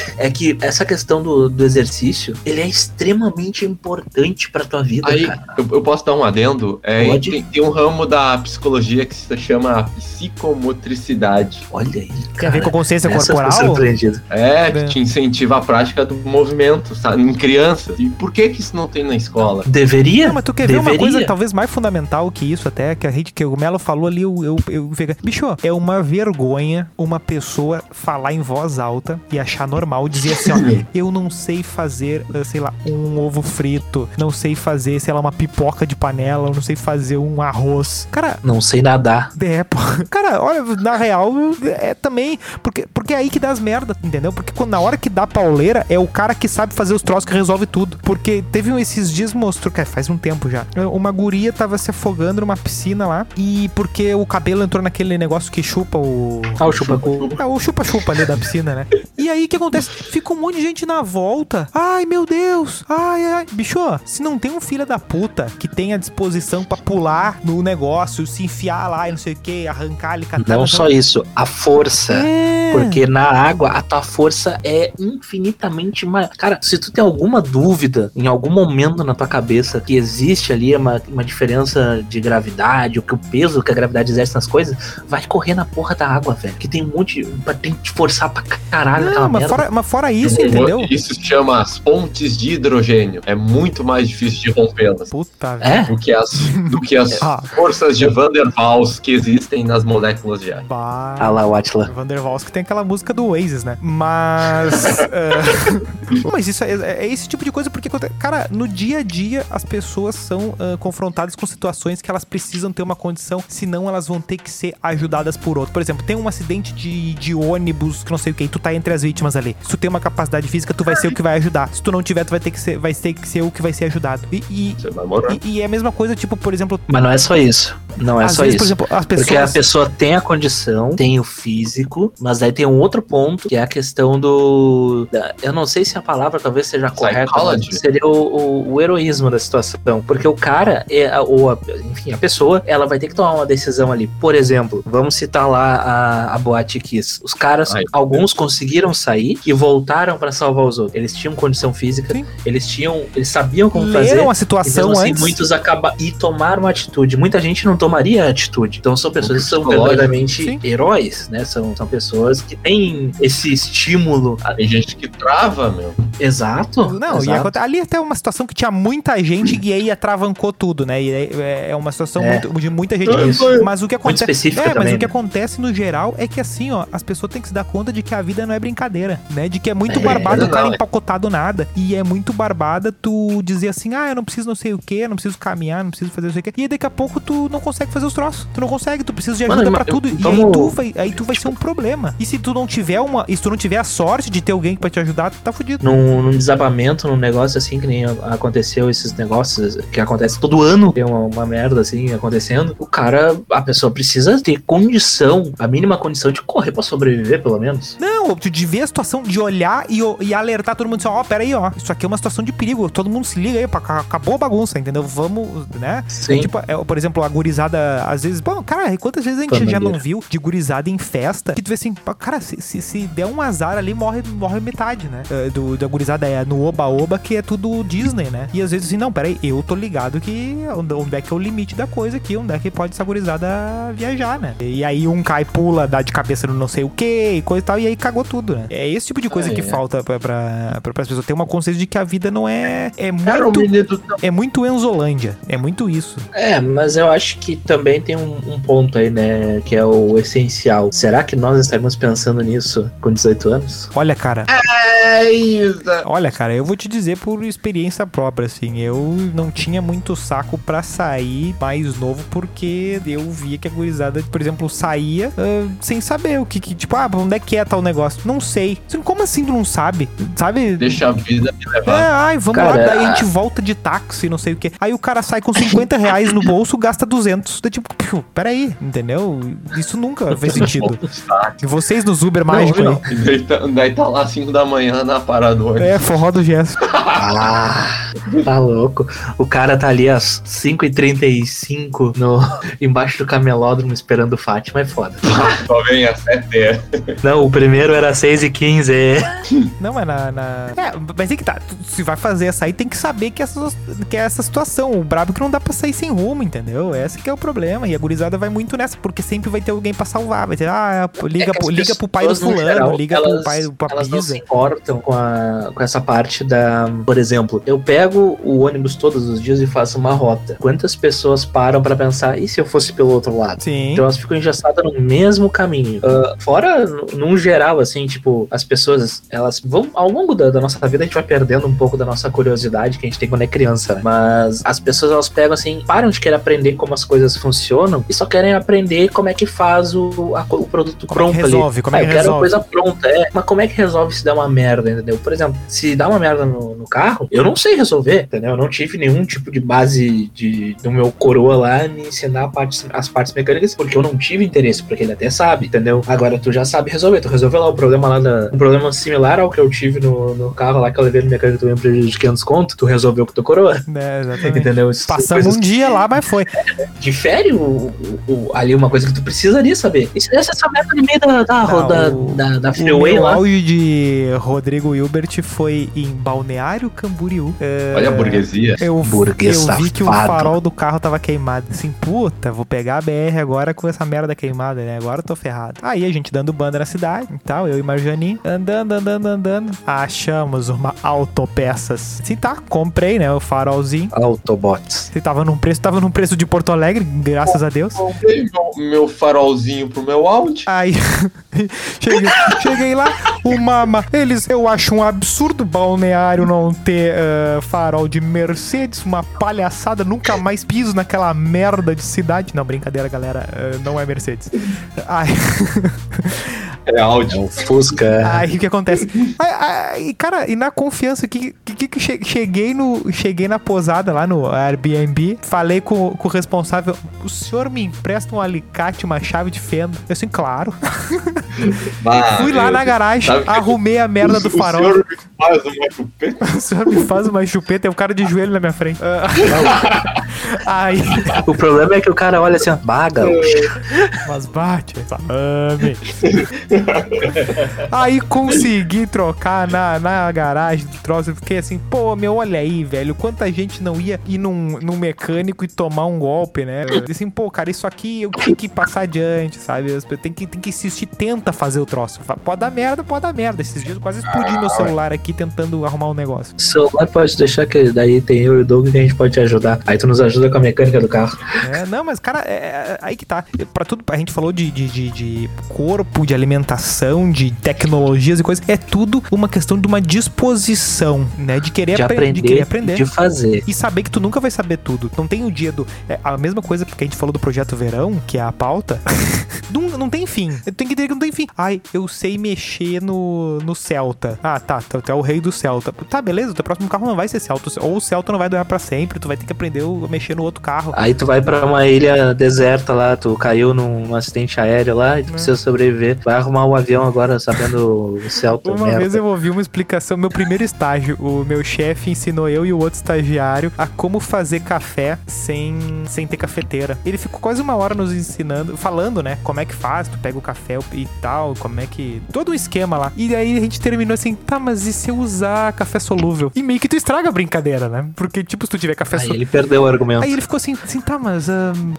é que essa questão do, do exercício, ele é extremamente importante pra tua vida, Aí, cara. eu, eu posso dar um adendo? É, Pode. tem, tem um ramo da psicologia que se chama psicomotricidade. Olha aí, Tem a cara. ver com consciência Essa corporal? surpreendido. É, É. que te incentiva a prática do movimento, sabe? Em crianças. E por que que isso não tem na escola? Deveria? Não, mas tu quer ver uma Deveria. coisa talvez mais fundamental que isso até, que a gente, que o Melo falou ali, eu, eu, eu Bicho, é uma vergonha uma pessoa falar em voz alta e achar normal, dizer assim, ó, eu não sei fazer, eh, sei lá, um ovo frito, não sei fazer, sei lá, uma pipoca de panela, eu não sei fazer um arroz. Cara, Não sei nadar. é, pô. Cara, olha, na real, é também. Porque, porque é aí que dá as merdas, entendeu? Porque quando, na hora que dá pauleira, é o cara que sabe fazer os troços que resolve tudo. Porque teve um, esses dias, mostrou, que faz um tempo já. Uma guria tava se afogando numa piscina lá. E porque o cabelo entrou naquele negócio que chupa o. Ah, o chupacu. É o chupa-chupa ali da piscina, né? E aí o que acontece? Fica um monte de gente na volta. Ai, meu Deus. Ai, ai. Bicho, se não tem um filho da puta que tenha disposição pra pular no negócio, se enfiar lá e não sei o que, arrancar ali, catar. Não só isso, a força. É. Porque na água a tua força é infinitamente maior. Cara, se tu tem alguma dúvida em algum momento na tua cabeça que existe ali uma, uma diferença de gravidade, ou que o peso que a gravidade exerce nas coisas, vai correr na porra da água, velho. Que tem um monte. Tem que te forçar pra caralho aquela Não, mas fora, mas fora isso, entendeu? Isso se chama as pontes de hidrogênio. É muito mais difícil de rompê-las Puta. É? do que as, do que as Ah. forças de Van der Waals que existem nas moléculas de ar. Bah. Ah lá, o Atila. Van der Waals que tem aquela música do Oasis, né? Mas. é, Mas isso é, é esse tipo de coisa, porque, cara, no dia a dia as pessoas são ah, confrontadas com situações que elas precisam ter uma condição, senão elas vão ter que ser ajudadas por outro. Por exemplo, tem um acidente de, de ônibus, que não sei o que, tu tá entre as vítimas ali. Se tu tem uma capacidade física, tu vai ser o que vai ajudar. Se tu não tiver, tu vai ter que ser, vai ter que ser o que vai ser ajudado. E, e, Você vai morar. e- e é a mesma coisa, tipo, por exemplo, Mas não é só isso. Não é às só vezes, isso. por exemplo, as pessoas. Porque a pessoa tem a condição, tem o físico, mas aí tem um outro ponto, que é a questão do. da- Eu não sei se a palavra talvez seja correta, seria o, o- o heroísmo da situação. Porque o cara, é, ou a- enfim, a pessoa, ela vai ter que tomar uma decisão ali. Por exemplo, vamos citar lá a, a Boate Kiss. Os caras, Ai. alguns conseguiram sair e voltaram pra salvar os outros. Eles tinham condição física, Sim. eles tinham. Eles sabiam como fazer. leram a E situação mesmo assim, antes. muitos acabam e tomaram atitude. Muita gente não tomaria atitude. Então são pessoas que são verdadeiramente Sim. heróis, né? São, são pessoas que têm esse estímulo. a- Tem gente que trava, meu. Exato. Não, exato. ali até uma situação que tinha muita gente e aí atravancou tudo, né? E é é uma situação É. muito- de muita gente. Isso. Mas o que acontece. específica é, mas também, o que né? acontece no geral é que assim, ó, as pessoas têm que se dar conta de que a vida não é brincadeira, né? De que é muito É, barbado o cara não, é. empacotado nada. E é muito barbada tu dizer assim, ah, eu não preciso não sei o que, não preciso caminhar, não preciso fazer não sei o que. E daqui a pouco tu não consegue fazer os troços. Tu não consegue, tu precisa de ajuda Mano, pra eu- tudo. E aí tu vai, aí tu vai ser um problema. E se tu não tiver uma. Se tu não tiver a sorte de ter alguém pra te ajudar, tu tá fudido. Num, num desabamento, num negócio assim, que nem aconteceu esses negócios que acontece todo ano, tem uma, uma merda assim acontecendo. O cara, a pessoa precisa ter condição, a mínima condição de correr pra sobreviver, pelo menos. Não, tu de ver a situação, de olhar e, e alertar todo mundo assim, ó, pera aí, ó, isso aqui é uma situação de perigo, todo mundo se liga aí, acabou a bagunça, entendeu? Vamos, né? Sim. Tipo, é, por exemplo, a gurizada, às vezes, bom, cara, quantas vezes a gente já não viu de gurizada em festa, que tu vê assim, cara, se, se, se der um azar ali, morre, morre metade, né? É, Do, da gurizada é no oba-oba que é tudo Disney, né? E às vezes assim, não, peraí, eu tô ligado que onde onde é que é o limite da coisa aqui, onde é que pode essa gurizada viajar, né? E aí um cai, pula, dá de cabeça no não sei o que e coisa e tal, e aí cagou tudo, né? É esse tipo de coisa É, que é. falta pra, pra, pra, pras pessoas ter uma consciência de que a vida não é. É Cara, muito. menino É muito Enzolândia. É muito isso. É, mas eu acho que também tem um, um ponto aí, né? Que é o essencial. Será que nós estaremos pensando nisso com 18 anos? Olha, cara. É. Olha, cara, eu vou te dizer por experiência própria, assim, eu não tinha muito saco pra sair mais novo porque eu via que a gurizada, por exemplo, saía ah, sem saber o que, que, tipo, ah, onde é que é tal negócio? Não sei. Assim, Como assim tu não sabe? Sabe? Deixa a vida me É, levar. ai, vamos Cara, lá, daí a a- gente volta de táxi, não sei o que. Aí o cara sai com 50 reais no bolso, gasta 200. Daí, tipo, piu, peraí, entendeu? Isso nunca fez sentido. E vocês nos Uber mágicos não, aí. não. Daí, tá, daí tá lá 5 da manhã na paradora. É, forró do gesto. Ah, tá louco. O cara tá ali às 5h35 no, embaixo do camelódromo esperando o Fátima, é foda. Só vem a 7 Não, o primeiro era 6h15. Não, mas na. na... É, mas é que tá. Se vai fazer essa aí, tem que saber que, essa, que é essa situação. O brabo é que não dá pra sair sem rumo, entendeu? Esse que é o problema. E a gurizada vai muito nessa, porque sempre vai ter alguém pra salvar. Vai ter, ah, liga, É pro, liga pro pai do fulano, geral, liga elas- pro pai pra Elas não se importam com, a, com essa parte da. Por exemplo, eu pego o ônibus todos os dias e faço uma rota. Quantas pessoas param pra pensar, e se eu fosse pelo outro lado? Sim. Então elas ficam engessadas no mesmo caminho. Ah, fora, num geral, assim, tipo, as pessoas, elas vão, ao longo da, da nossa vida, a gente vai perdendo um pouco da nossa curiosidade que a gente tem quando é criança, né? Mas as pessoas, elas pegam, assim, param de querer aprender como as coisas funcionam e só querem aprender como é que faz o, a o produto Como é que pronto ali. resolve? Como é Ah, que eu quero resolve? coisa pronta, é. Mas como é que resolve se der uma merda, entendeu? Por exemplo, se dá uma merda no, no carro, eu não sei resolver, entendeu? Eu não tive nenhum tipo de base de, do meu coroa lá me ensinar parte- as partes mecânicas, porque eu não tive interesse, porque ele até sabe, entendeu? Agora tu já sabe resolver, tu resolveu lá o problema lá da. Um problema similar ao que eu tive no, no carro lá que eu levei no mecânico também um prejuízo de 500 conto, tu resolveu com tua coroa. É, exatamente. Entendeu? Isso Passamos um dia lá, mas foi. difere o, o- o- ali uma coisa que tu precisaria saber. E essa merda no meio da, da, Não, da, o- da, da O freeway lá. áudio de Rodrigo Hilbert foi em Balneário Camboriú. É, Olha a burguesia. Eu, Burguês eu vi que o farol do carro tava queimado. Assim, puta, vou pegar a BR agora com essa merda queimada, né? Agora eu tô ferrado. Aí a gente dando banda na cidade e tal, eu e Marjani, andando, andando, andando. Achamos uma autopeças. Sim, tá, comprei, né? O farolzinho. Autobots. Se tava num preço, tava num preço de Porto Alegre, graças a Deus. Comprei meu, meu farolzinho pro meu Audi. Aí, cheguei, cheguei lá, o Mama, eles, eu acho um absurdo balneário não ter eh, farol de Mercedes, uma palhaçada, nunca mais piso naquela merda de cidade. Não, brincadeira, galera, eh, não é Mercedes. Aí, É Audi. É um Fusca. aí o que acontece? Aí, aí, cara, e na confiança que, que, que che- cheguei no cheguei na posada lá no Airbnb, falei com, com o responsável, o senhor me empresta um alicate, uma chave de fenda? Eu assim, claro. Ah, Fui lá na garagem, arrumei a merda do o, farol. O senhor me faz uma chupeta. O senhor me faz uma chupeta, tem um cara de joelho na minha frente. Aí, O problema é que o cara olha assim, ó, baga. mas bate, salame. Aí consegui trocar na, na garagem do troço. Eu fiquei assim, pô, meu, olha aí, velho. Quanta gente não ia ir num, num mecânico e tomar um golpe, né? Eu disse assim, pô, cara, isso aqui eu tinha que passar adiante, sabe? Tem que, tem que insistir, tenta fazer o troço. Pode dar merda, pode dar merda. Esses dias eu quase explodi meu celular aqui tentando arrumar um negócio. Celular pode deixar que daí tem eu e o Doug que a gente pode te ajudar. Aí tu nos ajuda com a mecânica do carro. É, não, mas, cara, é, é- aí que tá. Pra tudo, a gente falou de, de, de, de corpo, de alimentação, de tecnologias e coisas. É tudo uma questão de uma disposição, né? De querer, De apre- aprender, de querer aprender. de fazer. E saber que tu nunca vai saber tudo. Não tem o dia do. É a mesma coisa que a gente falou do projeto verão, que é a pauta. não, não tem fim. Tem que ter que não tem fim. Ai, eu sei mexer no, no Celta. Ah, tá. Tu é o rei do Celta. Tá, beleza. O teu próximo carro não vai ser Celta. Ou o Celta não vai durar pra sempre. Tu vai ter que aprender a mexer no outro carro. Aí tu vai pra uma ilha deserta lá, tu caiu num acidente aéreo lá e tu precisa sobreviver. Vai arrumar um avião agora sabendo o teu Uma merda. vez eu ouvi uma explicação, meu primeiro estágio, o meu chefe ensinou eu e o outro estagiário a como fazer café sem, sem ter cafeteira. Ele ficou quase uma hora nos ensinando, falando, né, como é que faz, tu pega o café e tal, como é que... Todo um esquema lá. E aí a gente terminou assim, tá, mas e se eu usar café solúvel? E meio que tu estraga a brincadeira, né? Porque, tipo, se tu tiver café Aí solúvel... ele perdeu o argumento. Aí ele ficou assim, assim tá, mas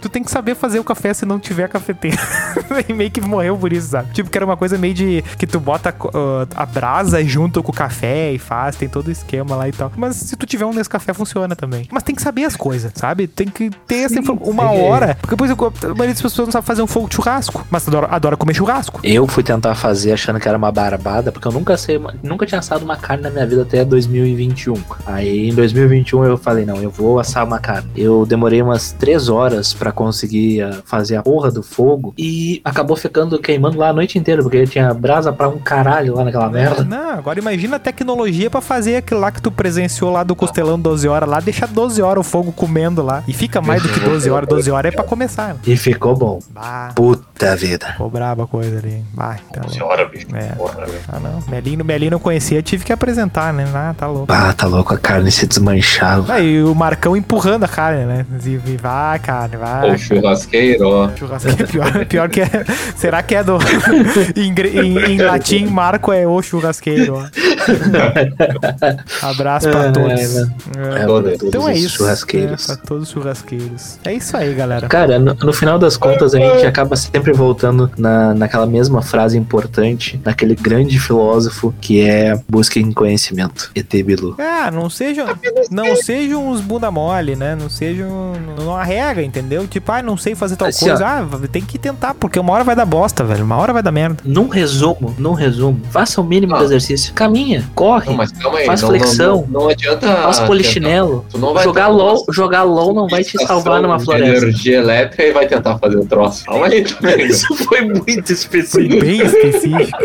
tu tem que saber fazer o café se não tiver cafeteira. e meio que morreu por isso, sabe? Tipo, que era uma coisa meio de que tu bota ah, a brasa junto com o café e faz, tem todo o esquema lá e tal. Mas se tu tiver um Nescafé, funciona também. Mas tem que saber as coisas, sabe? Tem que ter essa uma sim. hora. Porque depois a maioria das pessoas não sabe fazer um fogo de churrasco, mas adora, adora comer churrasco. Eu fui tentar fazer achando que era uma barbada, porque eu nunca sei, nunca tinha assado uma carne na minha vida até 2021. Aí em 2021 eu falei, não, eu vou assar uma carne. Eu demorei umas três horas pra conseguir ah, fazer a porra do fogo e acabou ficando queimando lá a noite inteira, porque tinha brasa pra um caralho lá naquela merda. Não, agora imagina a tecnologia pra fazer aquilo lá que tu presenciou lá do costelão 12 horas lá, deixa 12 horas o fogo comendo lá. E fica mais do que 12 horas, 12 horas é pra começar. né? E ficou bom. Bah, Puta vida. ficou braba a coisa ali. hein? Bah, tá louco. Senhora, bicho. É. Porra. Ah, não. Melinho, Melinho não conhecia, tive que apresentar, né? Ah, tá louco. Ah, tá louco, a carne se desmanchava. Aí o Marcão empurrando a carne, né? E e vai, carne, vai. O churrasqueiro, ó. Churrasqueiro, pior, pior que é. Será que é do. gre- em- em latim, Marco é o churrasqueiro, ó. Abraço pra É, todos. né? É. É, Todos Então é isso. churrasqueiros. É, pra todos os churrasqueiros. É isso aí, galera. Cara, no, no final das contas, a gente acaba sempre voltando na, naquela mesma frase importante, naquele grande filósofo que é busquem conhecimento. ET Bilu. Ah, não sejam, não sejam uns bunda mole, né? Não sejam, não arrega, entendeu? Tipo, ah, não sei fazer tal Assim, coisa. Ah, tem que tentar, porque uma hora vai dar bosta, velho. Uma hora vai dar merda. Num resumo, num resumo, faça o mínimo Ah. de exercício. Caminha, corre, Não, mas calma aí. Faz não, flexão. Não, não, não adianta. faz polichinelo. Tu não vai Jogar LOL, uma jogar LOL não vai te salvar numa floresta. energia elétrica e vai tentar fazer o troço. Calma aí também. Isso foi muito Foi específico. bem específico.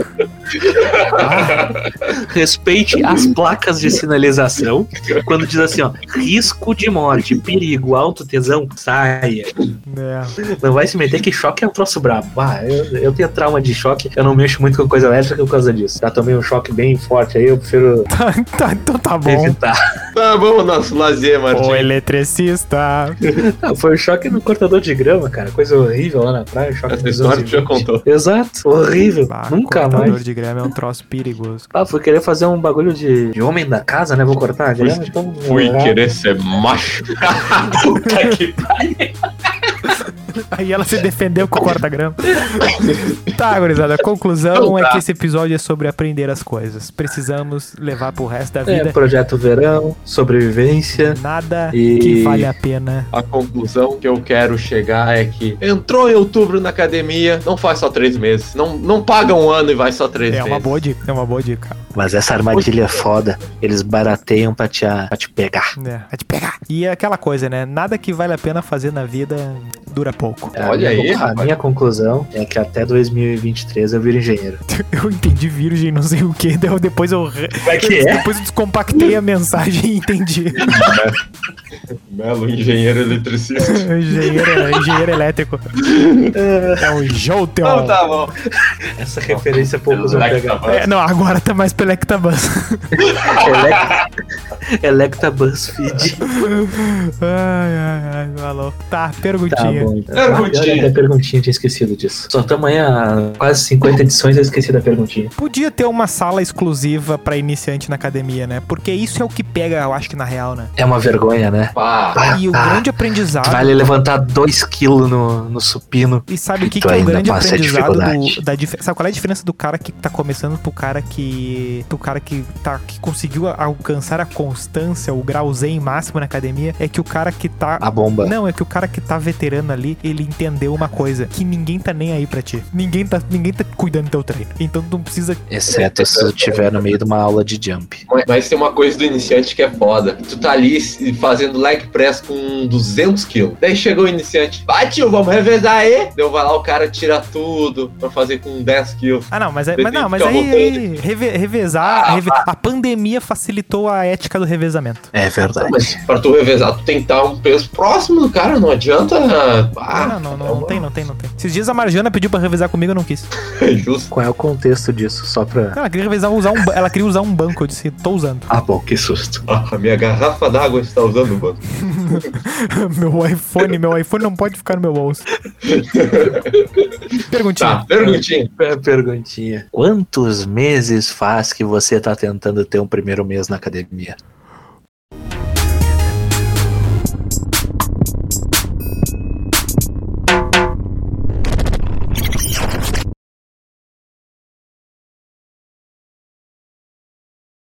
Ah, Respeite as placas de sinalização. Quando diz assim, ó, risco de morte, perigo, alto tesão, saia. né. Não vai se meter que choque é um troço brabo. Ah, eu, eu tenho trauma de choque, eu não mexo muito com coisa elétrica por causa disso. Já tomei um choque bem forte aí, eu prefiro Tá, tá, então tá bom. evitar. Tá bom, nosso lazer, Martim. O eletricista. Ah, foi um choque no cortador de grama, cara. Coisa horrível lá na praia. Choque Essa história já 20. contou. Exato, horrível. Bah, Nunca cortador mais. Grama é um troço perigoso. Ah, fui querer fazer um bagulho de, de homem da casa, né? Vou cortar a grama, então. Fui querer ser macho. Puta que Aí ela se defendeu com o corta-grama. tá, gurizada. A conclusão Então é tá. que esse episódio é sobre aprender as coisas. Precisamos levar pro resto da É, vida projeto verão, sobrevivência. nada E- que vale a pena. A conclusão que eu quero chegar é que entrou em outubro na academia, não faz só três meses. Não, não paga um ano e vai só três É meses. uma boa dica, é uma boa dica. Mas essa armadilha é foda. Eles barateiam pra te, pra te pegar. É, vai te pegar. E é aquela coisa, né? Nada que vale a pena fazer na vida dura pouco. A Olha minha- aí, A rapaz. minha conclusão é que até 2023 eu viro engenheiro. Eu entendi virgem, não sei o que, depois eu Como é que é? depois eu descompactei a mensagem e entendi. Melo, engenheiro eletricista. engenheiro, engenheiro elétrico. É um Jolteon. Então tá bom. Essa referência poucos vão pegar. É, não, agora tá mais pro Electabuzz. Electa, Electa BuzzFeed. ai, ai, ai, falou. Tá, Tá perguntinha. bom. então. Perguntinha. Ah, olha, a perguntinha, tinha esquecido disso. Só estamos aí há quase 50 edições eu esqueci da perguntinha. Podia ter uma sala exclusiva pra iniciante na academia, né? Porque isso é o que pega, eu acho que na real, né? É uma vergonha, né? Pá. E o Ah, grande aprendizado. Vale levantar 2kg no, no supino. E sabe o que, que é o grande aprendizado do, da Sabe qual é a diferença do cara que tá começando pro cara que. pro cara que tá que conseguiu alcançar a constância, o grau zen máximo na academia? É que o cara que tá. A bomba. Não, é que o cara que tá veterano ali, ele entendeu uma coisa: que ninguém tá nem aí pra ti. Ninguém tá, ninguém tá cuidando do teu treino. Então tu não precisa. Exceto se tu estiver no meio de uma aula de jump. Mas- Mas tem uma coisa do iniciante que é foda. Tu tá ali fazendo leg press com 200 quilos. Daí chegou o iniciante. Vai, tio, vamos revezar aí. Deu, vai lá, o cara tira tudo pra fazer com 10 quilos. Ah, não, mas, é- mas não, mas aí reve- revezar. Ah, reve- a pandemia facilitou a ética do revezamento. É verdade. Mas pra tu revezar, tu tem que estar um peso próximo do cara, não adianta. Ah, não, não, não, não tem, não tem, não tem. Esses dias a Marjana pediu pra revezar comigo, eu não quis. É justo. Qual é o contexto disso? Só pra. Ela queria revezar, usar um, ela queria usar um banco, eu disse, tô usando. Ah, bom, que susto. Ah, a minha garrafa d'água está usando o banco. meu iPhone, meu iPhone não pode ficar no meu bolso. Perguntinha. Tá, perguntinha. É, perguntinha. Quantos meses faz que você tá tentando ter um primeiro mês na academia?